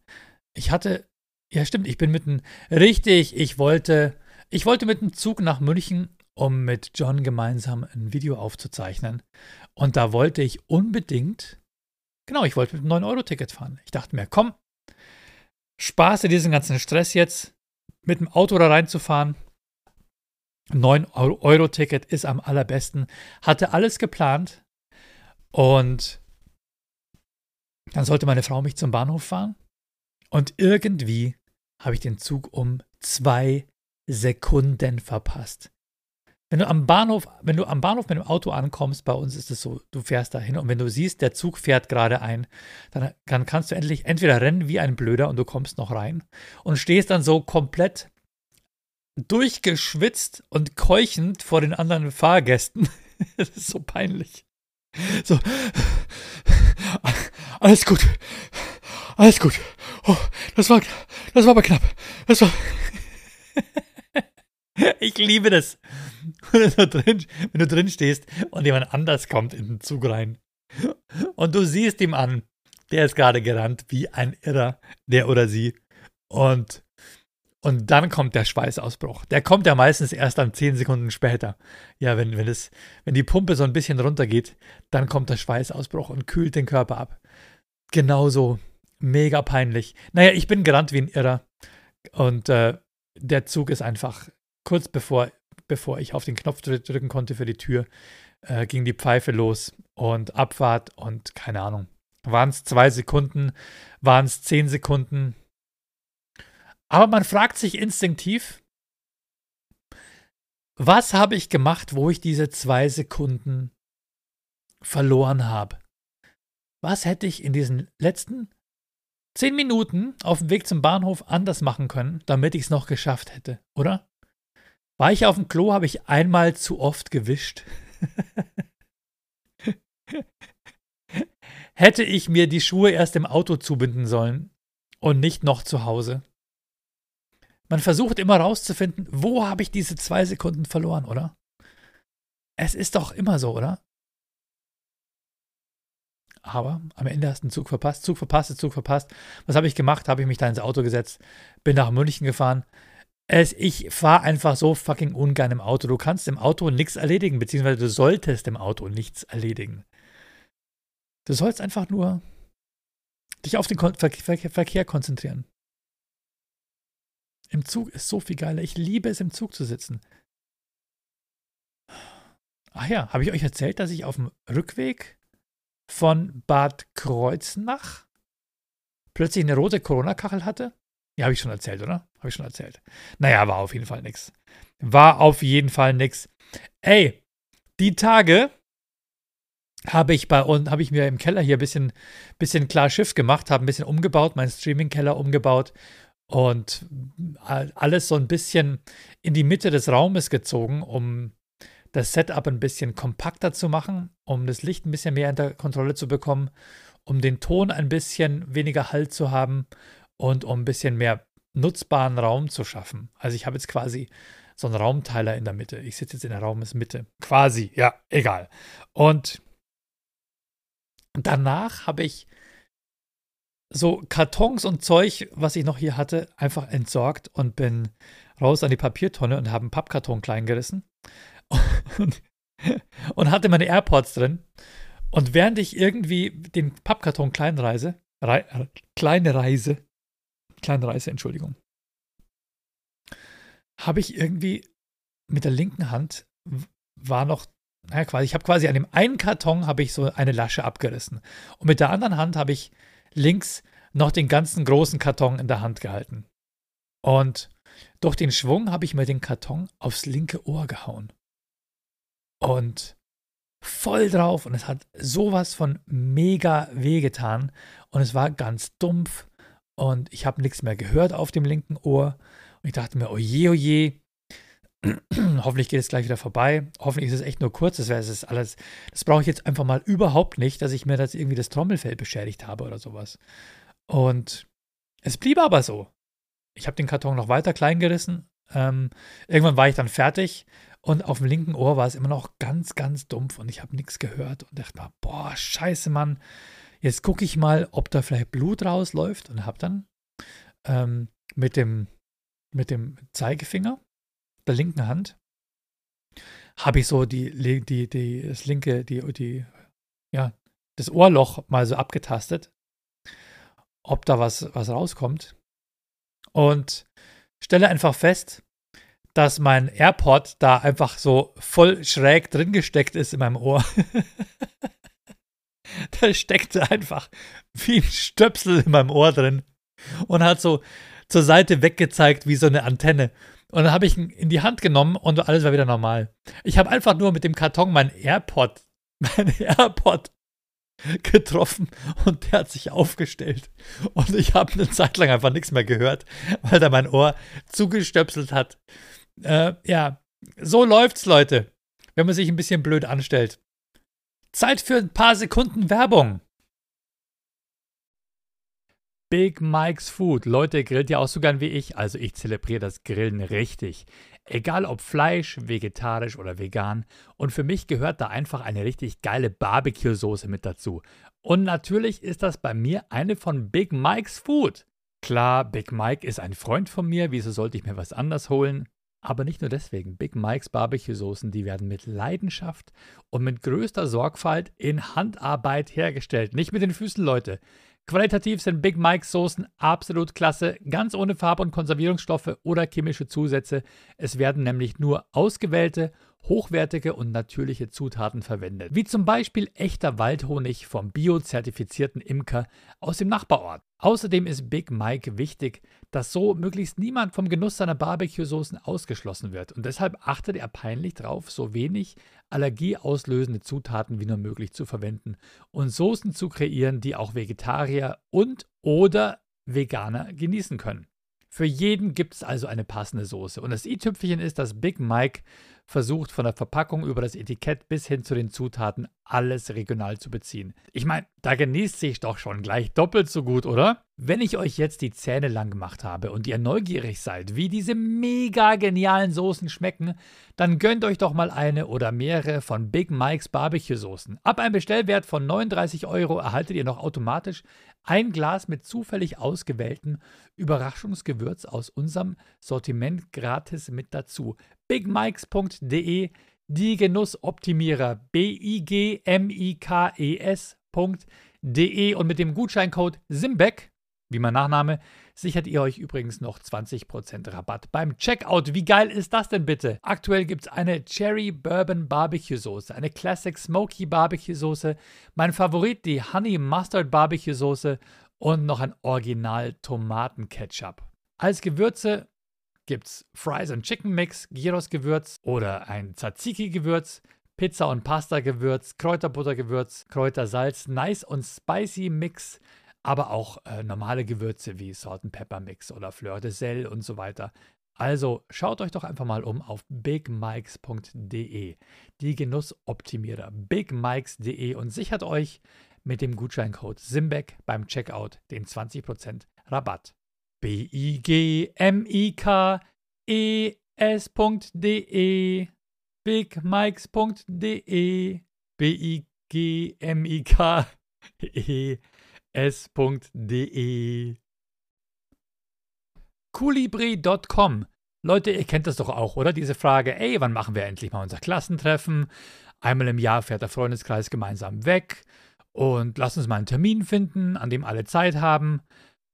ich hatte, ja stimmt, ich bin mit einem, richtig, ich wollte, ich wollte mit dem Zug nach München, um mit John gemeinsam ein Video aufzuzeichnen. Und da wollte ich unbedingt, genau, ich wollte mit einem 9-Euro-Ticket fahren. Ich dachte mir, komm, spaße diesen ganzen Stress jetzt, mit dem Auto da reinzufahren. 9-Euro-Ticket ist am allerbesten. Hatte alles geplant und dann sollte meine Frau mich zum Bahnhof fahren. Und irgendwie habe ich den Zug um zwei Sekunden verpasst. Wenn du am Bahnhof, wenn du am Bahnhof mit dem Auto ankommst, bei uns ist es so, du fährst dahin und wenn du siehst, der Zug fährt gerade ein, dann, dann kannst du endlich entweder rennen wie ein Blöder und du kommst noch rein und stehst dann so komplett durchgeschwitzt und keuchend vor den anderen Fahrgästen. das ist so peinlich. So, alles gut. Alles gut. Oh, das war, das war aber knapp. Das war. ich liebe das. Wenn du, drin, wenn du drin stehst und jemand anders kommt in den Zug rein. Und du siehst ihm an, der ist gerade gerannt wie ein Irrer, der oder sie. Und, und dann kommt der Schweißausbruch. Der kommt ja meistens erst dann zehn Sekunden später. Ja, wenn, wenn, es, wenn die Pumpe so ein bisschen runtergeht, dann kommt der Schweißausbruch und kühlt den Körper ab genauso mega peinlich. Naja, ich bin gerannt wie ein Irrer. Und äh, der Zug ist einfach kurz bevor, bevor ich auf den Knopf drücken konnte für die Tür, äh, ging die Pfeife los und Abfahrt und keine Ahnung. Waren es zwei Sekunden, waren es zehn Sekunden. Aber man fragt sich instinktiv, was habe ich gemacht, wo ich diese zwei Sekunden verloren habe? was hätte ich in diesen letzten zehn Minuten auf dem Weg zum Bahnhof anders machen können, damit ich es noch geschafft hätte, oder? War ich auf dem Klo, habe ich einmal zu oft gewischt. hätte ich mir die Schuhe erst im Auto zubinden sollen und nicht noch zu Hause. Man versucht immer rauszufinden, wo habe ich diese zwei Sekunden verloren, oder? Es ist doch immer so, oder? Aber am Ende hast du einen Zug verpasst, Zug verpasst, Zug verpasst. Was habe ich gemacht? Habe ich mich da ins Auto gesetzt, bin nach München gefahren. Es, ich fahre einfach so fucking ungern im Auto. Du kannst im Auto nichts erledigen, beziehungsweise du solltest im Auto nichts erledigen. Du sollst einfach nur dich auf den Verkehr, Verkehr konzentrieren. Im Zug ist so viel geiler. Ich liebe es, im Zug zu sitzen. Ach ja, habe ich euch erzählt, dass ich auf dem Rückweg von Bad Kreuznach plötzlich eine rote Corona-Kachel hatte? Ja, habe ich schon erzählt, oder? Habe ich schon erzählt. Naja, war auf jeden Fall nix. War auf jeden Fall nix. Ey, die Tage habe ich bei und habe ich mir im Keller hier ein bisschen, bisschen klar Schiff gemacht, habe ein bisschen umgebaut, meinen Streaming-Keller umgebaut und alles so ein bisschen in die Mitte des Raumes gezogen, um das Setup ein bisschen kompakter zu machen, um das Licht ein bisschen mehr unter Kontrolle zu bekommen, um den Ton ein bisschen weniger Halt zu haben und um ein bisschen mehr nutzbaren Raum zu schaffen. Also ich habe jetzt quasi so ein Raumteiler in der Mitte. Ich sitze jetzt in der Raumesmitte. Quasi, ja, egal. Und danach habe ich so Kartons und Zeug, was ich noch hier hatte, einfach entsorgt und bin raus an die Papiertonne und habe einen Pappkarton klein gerissen und, und hatte meine AirPods drin. Und während ich irgendwie den Pappkarton klein reise, rei, kleine Reise, kleine Reise, Entschuldigung, habe ich irgendwie mit der linken Hand war noch, naja, quasi, ich habe quasi an dem einen Karton habe ich so eine Lasche abgerissen. Und mit der anderen Hand habe ich links noch den ganzen großen Karton in der Hand gehalten. Und durch den Schwung habe ich mir den Karton aufs linke Ohr gehauen. Und voll drauf und es hat sowas von mega wehgetan und es war ganz dumpf und ich habe nichts mehr gehört auf dem linken Ohr und ich dachte mir, oje, oje, hoffentlich geht es gleich wieder vorbei. Hoffentlich ist es echt nur kurz. Das wäre es alles. Das brauche ich jetzt einfach mal überhaupt nicht, dass ich mir das irgendwie das Trommelfell beschädigt habe oder sowas. Und es blieb aber so. Ich habe den Karton noch weiter klein gerissen. Ähm, irgendwann war ich dann fertig und auf dem linken Ohr war es immer noch ganz, ganz dumpf und ich habe nichts gehört und dachte mal, boah, scheiße, Mann. Jetzt gucke ich mal, ob da vielleicht Blut rausläuft und habe dann ähm, mit, dem, mit dem Zeigefinger der linken Hand habe ich so die, die, die, das linke, die, die, ja, das Ohrloch mal so abgetastet, ob da was, was rauskommt. Und stelle einfach fest, dass mein AirPod da einfach so voll schräg drin gesteckt ist in meinem Ohr. da steckte einfach wie ein Stöpsel in meinem Ohr drin und hat so zur Seite weggezeigt wie so eine Antenne. Und dann habe ich ihn in die Hand genommen und alles war wieder normal. Ich habe einfach nur mit dem Karton mein AirPod, mein AirPod getroffen und der hat sich aufgestellt. Und ich habe eine Zeit lang einfach nichts mehr gehört, weil da mein Ohr zugestöpselt hat. Äh, ja, so läuft's, Leute, wenn man sich ein bisschen blöd anstellt. Zeit für ein paar Sekunden Werbung. Big Mike's Food. Leute, grillt ja auch so gern wie ich, also ich zelebriere das Grillen richtig. Egal ob Fleisch, vegetarisch oder vegan. Und für mich gehört da einfach eine richtig geile Barbecue-Soße mit dazu. Und natürlich ist das bei mir eine von Big Mike's Food. Klar, Big Mike ist ein Freund von mir, wieso sollte ich mir was anders holen? Aber nicht nur deswegen. Big Mike's Barbecue-Soßen, die werden mit Leidenschaft und mit größter Sorgfalt in Handarbeit hergestellt. Nicht mit den Füßen, Leute. Qualitativ sind Big Mike's Soßen absolut klasse, ganz ohne Farb- und Konservierungsstoffe oder chemische Zusätze. Es werden nämlich nur ausgewählte, hochwertige und natürliche Zutaten verwendet, wie zum Beispiel echter Waldhonig vom biozertifizierten Imker aus dem Nachbarort. Außerdem ist Big Mike wichtig, dass so möglichst niemand vom Genuss seiner Barbecue-Soßen ausgeschlossen wird und deshalb achtet er peinlich darauf, so wenig allergieauslösende Zutaten wie nur möglich zu verwenden und Soßen zu kreieren, die auch Vegetarier und oder Veganer genießen können. Für jeden gibt es also eine passende Soße. Und das i-Tüpfelchen ist, dass Big Mike versucht, von der Verpackung über das Etikett bis hin zu den Zutaten alles regional zu beziehen. Ich meine, da genießt sich doch schon gleich doppelt so gut, oder? Wenn ich euch jetzt die Zähne lang gemacht habe und ihr neugierig seid, wie diese mega genialen Soßen schmecken, dann gönnt euch doch mal eine oder mehrere von Big Mike's Barbecue Soßen. Ab einem Bestellwert von 39 Euro erhaltet ihr noch automatisch ein Glas mit zufällig ausgewähltem Überraschungsgewürz aus unserem Sortiment gratis mit dazu. bigmikes.de die Genussoptimierer B-I-G-M-I-K-E-S.de und mit dem Gutscheincode SIMBEck, wie mein Nachname, sichert ihr euch übrigens noch 20% Rabatt beim Checkout. Wie geil ist das denn bitte? Aktuell gibt es eine Cherry Bourbon Barbecue Soße, eine Classic Smoky Barbecue Soße, mein Favorit die Honey Mustard Barbecue Soße und noch ein Original Tomaten Ketchup. Als Gewürze gibt's Fries and Chicken Mix, Gyros Gewürz oder ein Tzatziki Gewürz, Pizza und Pasta Gewürz, Kräuterbutter Gewürz, Kräutersalz, Nice und Spicy Mix, aber auch äh, normale Gewürze wie Salt and Pepper Mix oder Fleur de Sel und so weiter. Also schaut euch doch einfach mal um auf bigmikes.de, die Genussoptimierer bigmikes.de und sichert euch mit dem Gutscheincode SIMBEck beim Checkout den 20% Rabatt. B-I-G-M-I-K-E s.de, bigmikes.de, B-I-G-M-I-K-E s.de. Kulibri.com. Leute, ihr kennt das doch auch, oder? Diese Frage, ey, wann machen wir endlich mal unser Klassentreffen? Einmal im Jahr fährt der Freundeskreis gemeinsam weg und lasst uns mal einen Termin finden, an dem alle Zeit haben.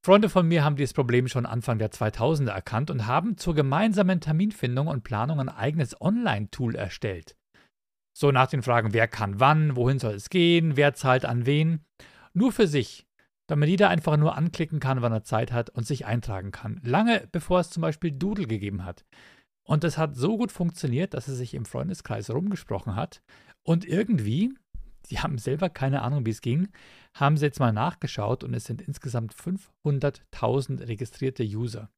Freunde von mir haben dieses Problem schon Anfang der 2000er erkannt und haben zur gemeinsamen Terminfindung und Planung ein eigenes Online-Tool erstellt. So nach den Fragen, wer kann wann, wohin soll es gehen, wer zahlt an wen. Nur für sich, damit jeder einfach nur anklicken kann, wann er Zeit hat und sich eintragen kann. Lange bevor es zum Beispiel Doodle gegeben hat. Und das hat so gut funktioniert, dass es sich im Freundeskreis rumgesprochen hat. Und irgendwie, die haben selber keine Ahnung, wie es ging, haben sie jetzt mal nachgeschaut und es sind insgesamt 500.000 registrierte User.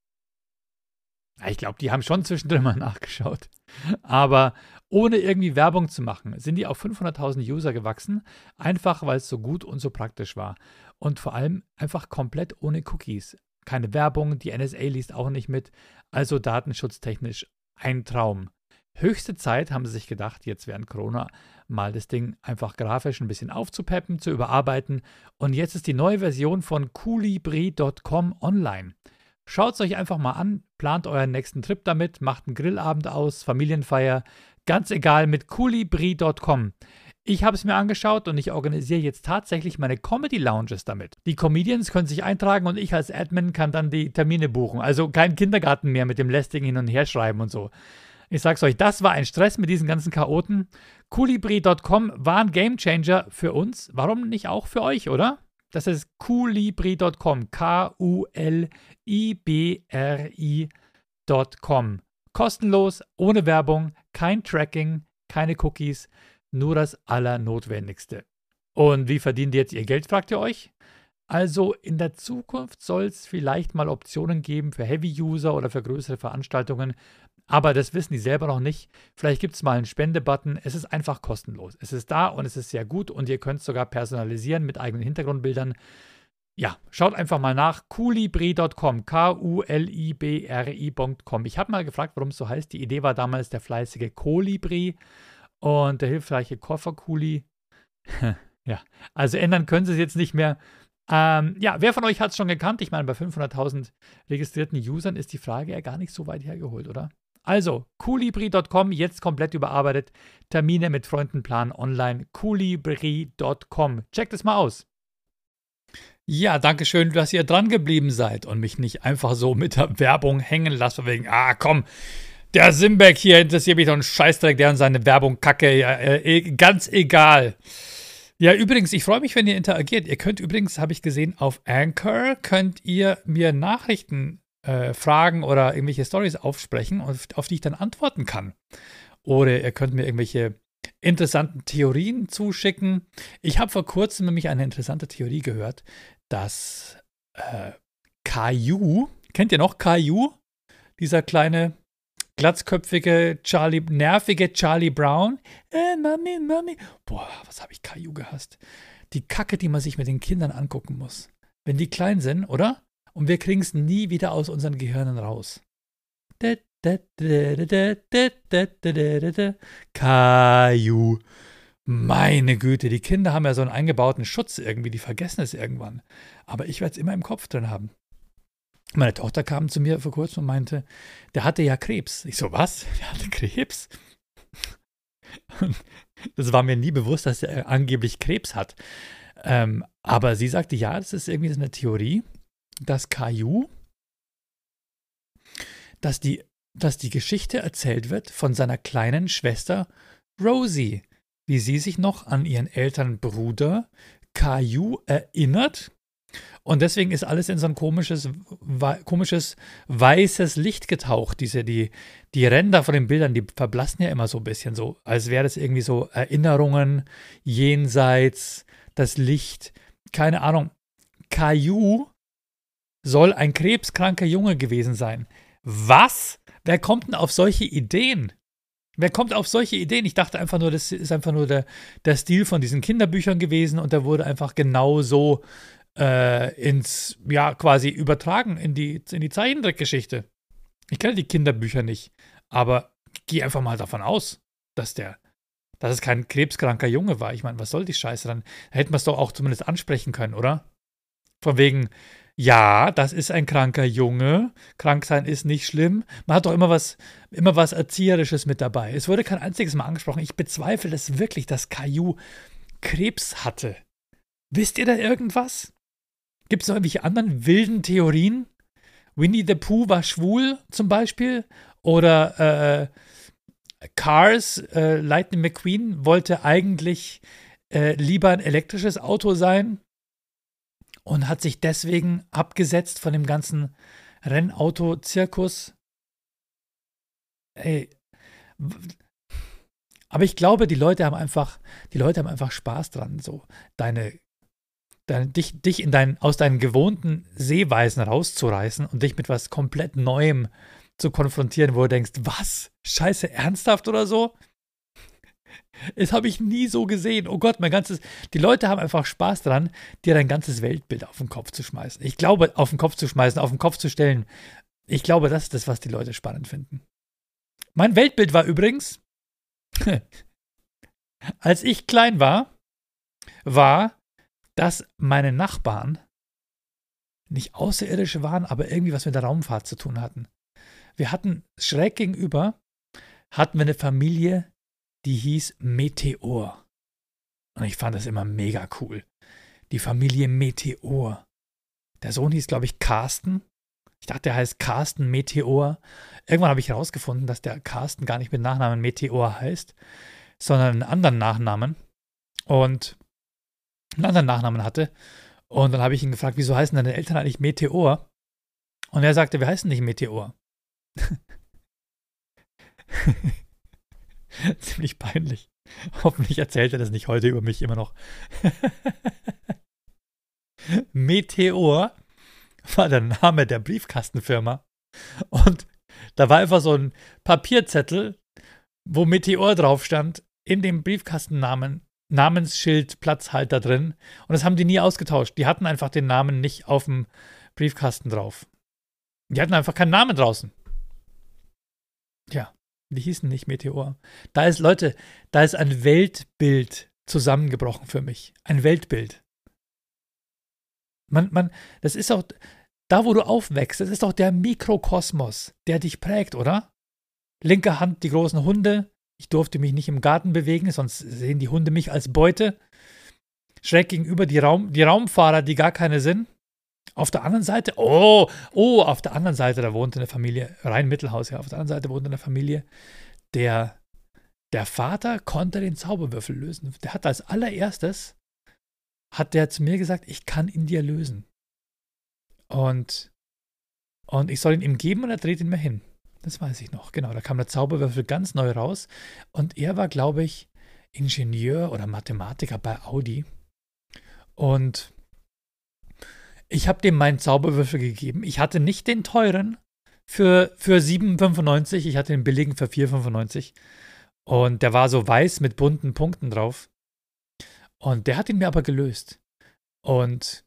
Ich glaube, die haben schon zwischendrin mal nachgeschaut. Aber ohne irgendwie Werbung zu machen, sind die auf 500.000 User gewachsen, einfach weil es so gut und so praktisch war. Und vor allem einfach komplett ohne Cookies. Keine Werbung, die NSA liest auch nicht mit. Also datenschutztechnisch ein Traum. Höchste Zeit haben sie sich gedacht, jetzt während Corona mal das Ding einfach grafisch ein bisschen aufzupeppen, zu überarbeiten. Und jetzt ist die neue Version von Coolibri.com online. Schaut es euch einfach mal an, plant euren nächsten Trip damit, macht einen Grillabend aus, Familienfeier, ganz egal mit coolibri.com. Ich habe es mir angeschaut und ich organisiere jetzt tatsächlich meine Comedy Lounges damit. Die Comedians können sich eintragen und ich als Admin kann dann die Termine buchen. Also kein Kindergarten mehr mit dem lästigen Hin- und Herschreiben und so. Ich sag's euch, das war ein Stress mit diesen ganzen Chaoten. Coolibri.com war ein Gamechanger für uns. Warum nicht auch für euch, oder? Das ist coolibri.com. K-U-L-I-B-R-I.com. Kostenlos, ohne Werbung, kein Tracking, keine Cookies nur das Allernotwendigste. Und wie verdienen die jetzt ihr Geld, fragt ihr euch? Also in der Zukunft soll es vielleicht mal Optionen geben für Heavy-User oder für größere Veranstaltungen, aber das wissen die selber noch nicht. Vielleicht gibt es mal einen Spendebutton. Es ist einfach kostenlos. Es ist da und es ist sehr gut und ihr könnt es sogar personalisieren mit eigenen Hintergrundbildern. Ja, schaut einfach mal nach. Coolibri.com, K-U-L-I-B-R-I.com. Ich habe mal gefragt, warum es so heißt. Die Idee war damals der fleißige Kolibri. Und der hilfreiche Kofferkuli. ja, also ändern können sie es jetzt nicht mehr. Ähm, ja, wer von euch hat es schon gekannt? Ich meine, bei 500.000 registrierten Usern ist die Frage ja gar nicht so weit hergeholt, oder? Also, coolibri.com, jetzt komplett überarbeitet. Termine mit Freunden planen online. coolibri.com. Checkt es mal aus. Ja, danke schön, dass ihr dran geblieben seid und mich nicht einfach so mit der Werbung hängen lasst, wegen, ah, komm, der Simbeck hier interessiert mich doch ein Scheißdreck, der und seine Werbung kacke. Äh, ganz egal. Ja, übrigens, ich freue mich, wenn ihr interagiert. Ihr könnt übrigens, habe ich gesehen, auf Anchor könnt ihr mir Nachrichten, äh, Fragen oder irgendwelche Stories aufsprechen, auf, auf die ich dann antworten kann. Oder ihr könnt mir irgendwelche interessanten Theorien zuschicken. Ich habe vor kurzem nämlich eine interessante Theorie gehört, dass äh, Caillou, kennt ihr noch Caillou? Dieser kleine glatzköpfige Charlie, nervige Charlie Brown. Äh, Mami, Mami. Boah, was habe ich Caillou gehasst. Die Kacke, die man sich mit den Kindern angucken muss. Wenn die klein sind, oder? Und wir kriegen es nie wieder aus unseren Gehirnen raus. Caillou. Meine Güte, die Kinder haben ja so einen eingebauten Schutz irgendwie, die vergessen es irgendwann. Aber ich werde es immer im Kopf drin haben. Meine Tochter kam zu mir vor kurzem und meinte, der hatte ja Krebs. Ich so, was? Der hatte Krebs? Das war mir nie bewusst, dass er angeblich Krebs hat. Ähm, aber sie sagte, ja, das ist irgendwie eine Theorie, dass Caillou, dass die, dass die Geschichte erzählt wird von seiner kleinen Schwester Rosie, wie sie sich noch an ihren älteren Bruder Caillou erinnert und deswegen ist alles in so ein komisches, komisches weißes Licht getaucht. Diese, die, die Ränder von den Bildern, die verblassen ja immer so ein bisschen so, als wäre das irgendwie so Erinnerungen, jenseits, das Licht, keine Ahnung. Caillou soll ein krebskranker Junge gewesen sein. Was? Wer kommt denn auf solche Ideen? Wer kommt auf solche Ideen? Ich dachte einfach nur, das ist einfach nur der, der Stil von diesen Kinderbüchern gewesen und der wurde einfach genau so äh, ins, ja, quasi übertragen in die, in die Zeichentrickgeschichte. Ich kenne die Kinderbücher nicht. Aber geh einfach mal davon aus, dass der, dass es kein krebskranker Junge war. Ich meine, was soll die Scheiße dann? Da hätten wir es doch auch zumindest ansprechen können, oder? Von wegen, ja, das ist ein kranker Junge. Krank sein ist nicht schlimm. Man hat doch immer was, immer was Erzieherisches mit dabei. Es wurde kein einziges Mal angesprochen. Ich bezweifle das wirklich, dass Caillou Krebs hatte. Wisst ihr da irgendwas? Gibt es noch irgendwelche anderen wilden Theorien? Winnie the Pooh war schwul zum Beispiel? Oder äh, Cars, äh, Lightning McQueen wollte eigentlich äh, lieber ein elektrisches Auto sein und hat sich deswegen abgesetzt von dem ganzen Rennauto-Zirkus. Ey, aber ich glaube, die Leute haben einfach, die Leute haben einfach Spaß dran, so deine, deine dich, dich in dein, aus deinen gewohnten Sehweisen rauszureißen und dich mit was komplett Neuem zu konfrontieren, wo du denkst, was? Scheiße, ernsthaft oder so? Das habe ich nie so gesehen. Oh Gott, mein ganzes. Die Leute haben einfach Spaß dran, dir dein ganzes Weltbild auf den Kopf zu schmeißen. Ich glaube, auf den Kopf zu schmeißen, auf den Kopf zu stellen. Ich glaube, das ist das, was die Leute spannend finden. Mein Weltbild war übrigens, als ich klein war, war, dass meine Nachbarn nicht Außerirdische waren, aber irgendwie was mit der Raumfahrt zu tun hatten. Wir hatten schräg gegenüber, hatten wir eine Familie, die hieß Meteor. Und ich fand das immer mega cool. Die Familie Meteor. Der Sohn hieß, glaube ich, Carsten. Ich dachte, der heißt Carsten Meteor. Irgendwann habe ich herausgefunden, dass der Carsten gar nicht mit Nachnamen Meteor heißt, sondern einen anderen Nachnamen. Und einen anderen Nachnamen hatte. Und dann habe ich ihn gefragt, wieso heißen deine Eltern eigentlich Meteor? Und er sagte, wir heißen nicht Meteor. Ziemlich peinlich. Hoffentlich erzählt er das nicht heute über mich immer noch. Meteor war der Name der Briefkastenfirma. Und da war einfach so ein Papierzettel, wo Meteor drauf stand, in dem Briefkastennamen, Namensschild, Platzhalter drin. Und das haben die nie ausgetauscht. Die hatten einfach den Namen nicht auf dem Briefkasten drauf. Die hatten einfach keinen Namen draußen. Tja, die hießen nicht Meteor. Da ist, Leute, da ist ein Weltbild zusammengebrochen für mich. Ein Weltbild. Man, man, das ist auch, da wo du aufwächst, das ist doch der Mikrokosmos, der dich prägt, oder? Linke Hand die großen Hunde. Ich durfte mich nicht im Garten bewegen, sonst sehen die Hunde mich als Beute. Schräg gegenüber die, Raum, die Raumfahrer, die gar keine sind. Auf der anderen Seite, oh, oh, auf der anderen Seite, da wohnte eine Familie, rein Mittelhaus, ja, auf der anderen Seite wohnte eine Familie, der, der Vater konnte den Zauberwürfel lösen. Der hat als allererstes, hat der zu mir gesagt, ich kann ihn dir lösen. Und, und ich soll ihn ihm geben und er dreht ihn mir hin. Das weiß ich noch. Genau, da kam der Zauberwürfel ganz neu raus. Und er war, glaube ich, Ingenieur oder Mathematiker bei Audi. Und ich habe dem meinen Zauberwürfel gegeben. Ich hatte nicht den teuren für, für 7,95. Ich hatte den billigen für 4,95. Und der war so weiß mit bunten Punkten drauf. Und der hat ihn mir aber gelöst. Und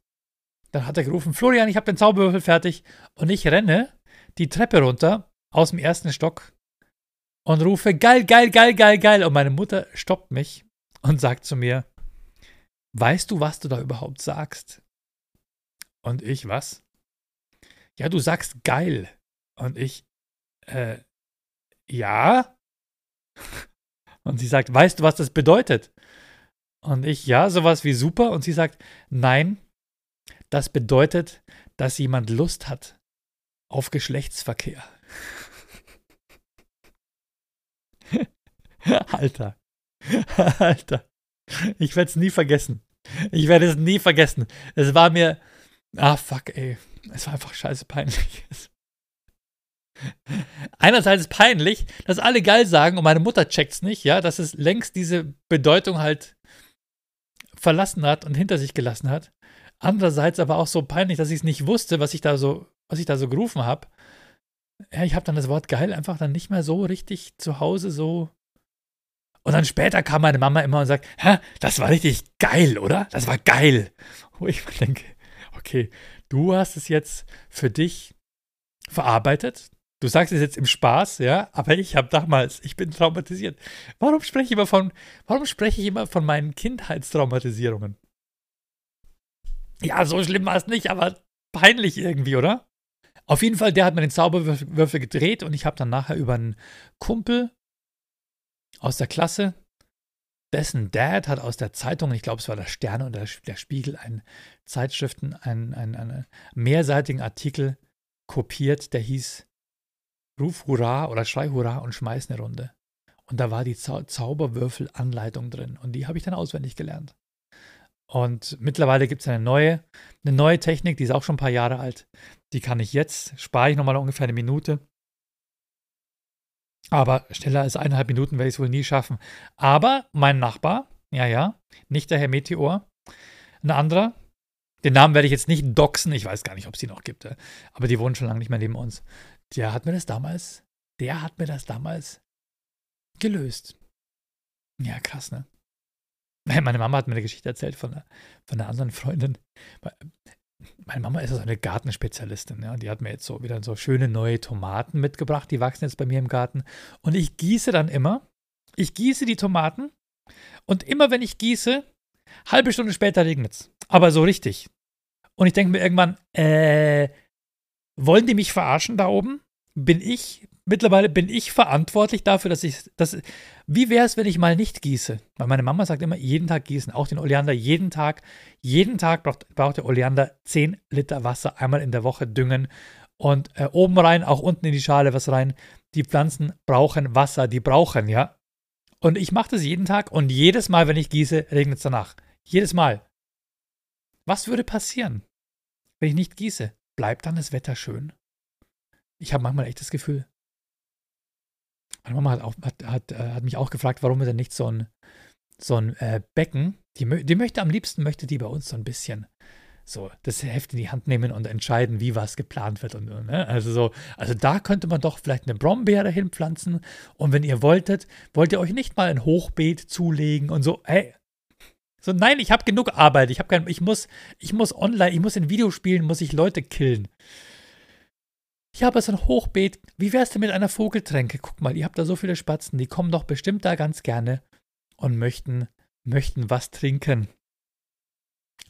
dann hat er gerufen, Florian, ich habe den Zauberwürfel fertig. Und ich renne die Treppe runter aus dem ersten Stock und rufe, geil, geil, geil, geil, geil. Und meine Mutter stoppt mich und sagt zu mir, weißt du, was du da überhaupt sagst? Und ich, was? Ja, du sagst geil. Und ich, äh, ja. Und sie sagt, weißt du, was das bedeutet? Und ich, ja, sowas wie super. Und sie sagt, nein, das bedeutet, dass jemand Lust hat auf Geschlechtsverkehr. Alter. Alter. Ich werde es nie vergessen. Ich werde es nie vergessen. Es war mir, Ah, fuck, ey. Es war einfach scheiße peinlich. Einerseits ist peinlich, dass alle geil sagen und meine Mutter checkt's nicht, ja, dass es längst diese Bedeutung halt verlassen hat und hinter sich gelassen hat. Andererseits aber auch so peinlich, dass ich es nicht wusste, was ich da so, was ich da so gerufen habe. Ja, ich habe dann das Wort geil einfach dann nicht mehr so richtig zu Hause so. Und dann später kam meine Mama immer und sagt, hä, das war richtig geil, oder? Das war geil. Wo ich mir denke, okay, du hast es jetzt für dich verarbeitet, Du sagst es jetzt im Spaß, ja, aber ich habe damals, ich bin traumatisiert. Warum spreche ich immer von, warum spreche ich immer von meinen Kindheitstraumatisierungen? Ja, so schlimm war es nicht, aber peinlich irgendwie, oder? Auf jeden Fall, der hat mir den Zauberwürfel gedreht und ich habe dann nachher über einen Kumpel aus der Klasse, dessen Dad hat aus der Zeitung, ich glaube, es war der Sterne und der, Spiegel, einen Zeitschriften, einen, einen, einen mehrseitigen Artikel kopiert, der hieß Ruf Hurra oder Schrei Hurra und schmeiß eine Runde. Und da war die Zau Zauberwürfel-Anleitung drin und die habe ich dann auswendig gelernt. Und mittlerweile gibt es eine neue, eine neue Technik, die ist auch schon ein paar Jahre alt. Die kann ich jetzt, spare ich nochmal ungefähr eine Minute. Aber schneller als eineinhalb Minuten werde ich es wohl nie schaffen. Aber mein Nachbar, ja, ja, nicht der Herr Meteor, ein anderer, den Namen werde ich jetzt nicht doxen, ich weiß gar nicht, ob es die noch gibt, aber die wohnen schon lange nicht mehr neben uns. Der hat mir das damals, der hat mir das damals gelöst. Ja, krass, ne? Meine Mama hat mir eine Geschichte erzählt von einer, von einer anderen Freundin. Meine Mama ist so eine Gartenspezialistin. Ja? Die hat mir jetzt so wieder so schöne neue Tomaten mitgebracht. Die wachsen jetzt bei mir im Garten. Und ich gieße dann immer. Ich gieße die Tomaten. Und immer wenn ich gieße, halbe Stunde später regnet es. Aber so richtig. Und ich denke mir irgendwann, äh, wollen die mich verarschen da oben? Bin ich mittlerweile bin ich verantwortlich dafür, dass ich das. Wie wäre es, wenn ich mal nicht gieße? Weil meine Mama sagt immer, jeden Tag gießen, auch den Oleander, jeden Tag. Jeden Tag braucht, braucht der Oleander 10 Liter Wasser einmal in der Woche düngen und äh, oben rein, auch unten in die Schale was rein. Die Pflanzen brauchen Wasser, die brauchen, ja. Und ich mache das jeden Tag und jedes Mal, wenn ich gieße, regnet es danach. Jedes Mal. Was würde passieren, wenn ich nicht gieße? Bleibt dann das Wetter schön? Ich habe manchmal echt das Gefühl, meine Mama hat, auch, hat, hat, äh, hat mich auch gefragt, warum wir denn nicht so ein, so ein äh, Becken, die, die möchte am liebsten, möchte die bei uns so ein bisschen so das Heft in die Hand nehmen und entscheiden, wie was geplant wird. Und, ne? Also so, also da könnte man doch vielleicht eine Brombeere hinpflanzen. Und wenn ihr wolltet, wollt ihr euch nicht mal ein Hochbeet zulegen und so, hey, so, nein, ich habe genug Arbeit. Ich habe kein, ich muss, ich muss online, ich muss in Videospielen, muss ich Leute killen. Ich habe so ein Hochbeet. Wie wär's denn mit einer Vogeltränke? Guck mal, ihr habt da so viele Spatzen, die kommen doch bestimmt da ganz gerne und möchten, möchten was trinken.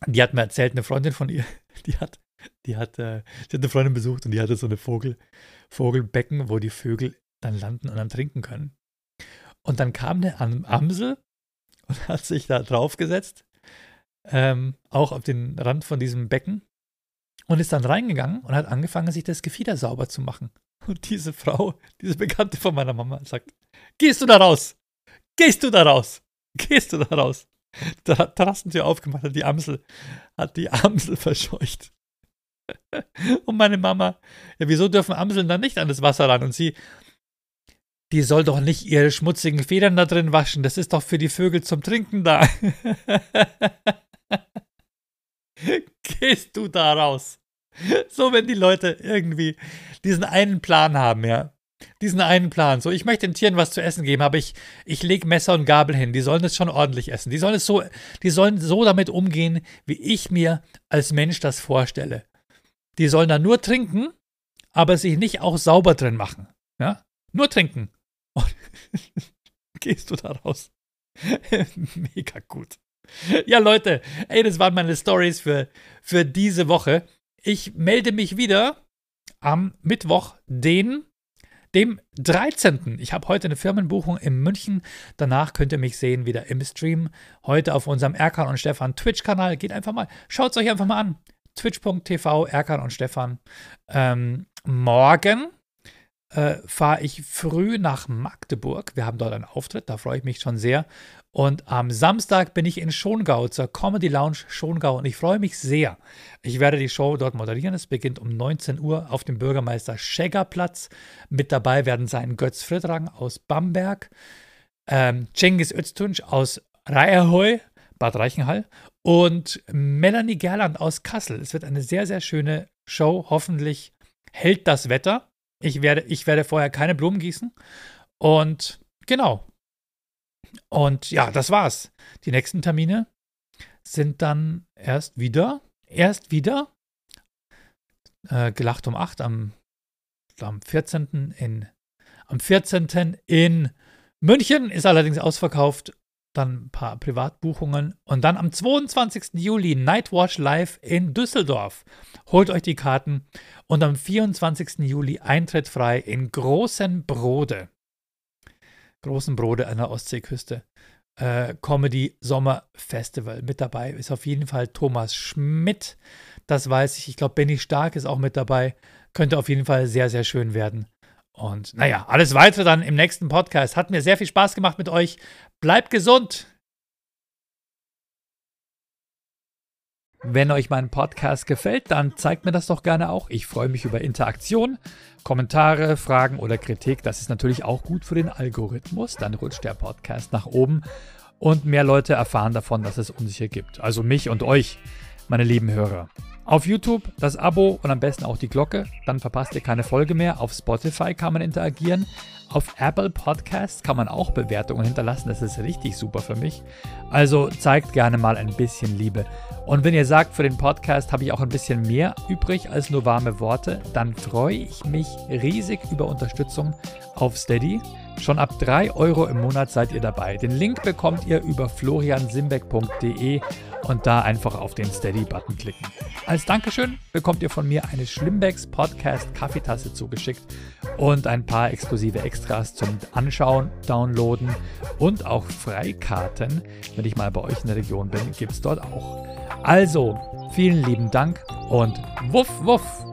Die hat mir erzählt, eine Freundin von ihr, die hat, die hat, äh, die hat eine Freundin besucht und die hatte so eine Vogel, Vogelbecken, wo die Vögel dann landen und dann trinken können. Und dann kam eine Amsel und hat sich da draufgesetzt, ähm, auch auf den Rand von diesem Becken und ist dann reingegangen und hat angefangen, sich das Gefieder sauber zu machen. Und diese Frau, diese Bekannte von meiner Mama, sagt: Gehst du da raus? Gehst du da raus? Gehst du da raus? Da hat Terrassentür aufgemacht hat die Amsel, hat die Amsel verscheucht. Und meine Mama, ja, wieso dürfen Amseln dann nicht an das Wasser ran? Und sie, die soll doch nicht ihre schmutzigen Federn da drin waschen. Das ist doch für die Vögel zum Trinken da. Gehst du da raus? So, wenn die Leute irgendwie diesen einen Plan haben, ja. Diesen einen Plan. So, ich möchte den Tieren was zu essen geben, aber ich, ich lege Messer und Gabel hin. Die sollen es schon ordentlich essen. Die sollen es so, die sollen so damit umgehen, wie ich mir als Mensch das vorstelle. Die sollen da nur trinken, aber sich nicht auch sauber drin machen. Ja? Nur trinken. Und gehst du da raus? Mega gut. Ja, Leute, ey, das waren meine Stories für, für diese Woche. Ich melde mich wieder am Mittwoch, den dem 13. Ich habe heute eine Firmenbuchung in München. Danach könnt ihr mich sehen wieder im Stream. Heute auf unserem Erkan und Stefan Twitch-Kanal. Geht einfach mal, schaut es euch einfach mal an. Twitch.tv, Erkan und Stefan. Ähm, morgen äh, fahre ich früh nach Magdeburg. Wir haben dort einen Auftritt, da freue ich mich schon sehr. Und am Samstag bin ich in Schongau zur Comedy Lounge Schongau und ich freue mich sehr. Ich werde die Show dort moderieren. Es beginnt um 19 Uhr auf dem Bürgermeister Schegger Platz. Mit dabei werden sein Götz Frittrang aus Bamberg, ähm, Cengiz Öztunç aus Reierheu, Bad Reichenhall und Melanie Gerland aus Kassel. Es wird eine sehr, sehr schöne Show. Hoffentlich hält das Wetter. Ich werde, ich werde vorher keine Blumen gießen. Und genau, und ja, das war's. Die nächsten Termine sind dann erst wieder, erst wieder, äh, gelacht um 8 am am 14. in am 14. in München ist allerdings ausverkauft. Dann ein paar Privatbuchungen. Und dann am 22. Juli Nightwatch Live in Düsseldorf. Holt euch die Karten. Und am 24. Juli Eintritt frei in Großen Brode. Großen Brode an der Ostseeküste. Äh, Comedy Sommer Festival. Mit dabei ist auf jeden Fall Thomas Schmidt. Das weiß ich. Ich glaube, Benny Stark ist auch mit dabei. Könnte auf jeden Fall sehr, sehr schön werden. Und naja, alles weitere dann im nächsten Podcast. Hat mir sehr viel Spaß gemacht mit euch. Bleibt gesund. Wenn euch mein Podcast gefällt, dann zeigt mir das doch gerne auch. Ich freue mich über Interaktion, Kommentare, Fragen oder Kritik. Das ist natürlich auch gut für den Algorithmus. Dann rutscht der Podcast nach oben und mehr Leute erfahren davon, dass es uns hier gibt. Also mich und euch, meine lieben Hörer. Auf YouTube das Abo und am besten auch die Glocke, dann verpasst ihr keine Folge mehr. Auf Spotify kann man interagieren. Auf Apple Podcasts kann man auch Bewertungen hinterlassen. Das ist richtig super für mich. Also zeigt gerne mal ein bisschen Liebe. Und wenn ihr sagt, für den Podcast habe ich auch ein bisschen mehr übrig als nur warme Worte, dann freue ich mich riesig über Unterstützung auf Steady. Schon ab 3 Euro im Monat seid ihr dabei. Den Link bekommt ihr über floriansimbeck.de und da einfach auf den Steady-Button klicken. Als Dankeschön bekommt ihr von mir eine Schlimmbecks Podcast Kaffeetasse zugeschickt und ein paar exklusive Extras zum Anschauen, Downloaden und auch Freikarten. Wenn ich mal bei euch in der Region bin, gibt es dort auch. Also, vielen lieben Dank und wuff, wuff!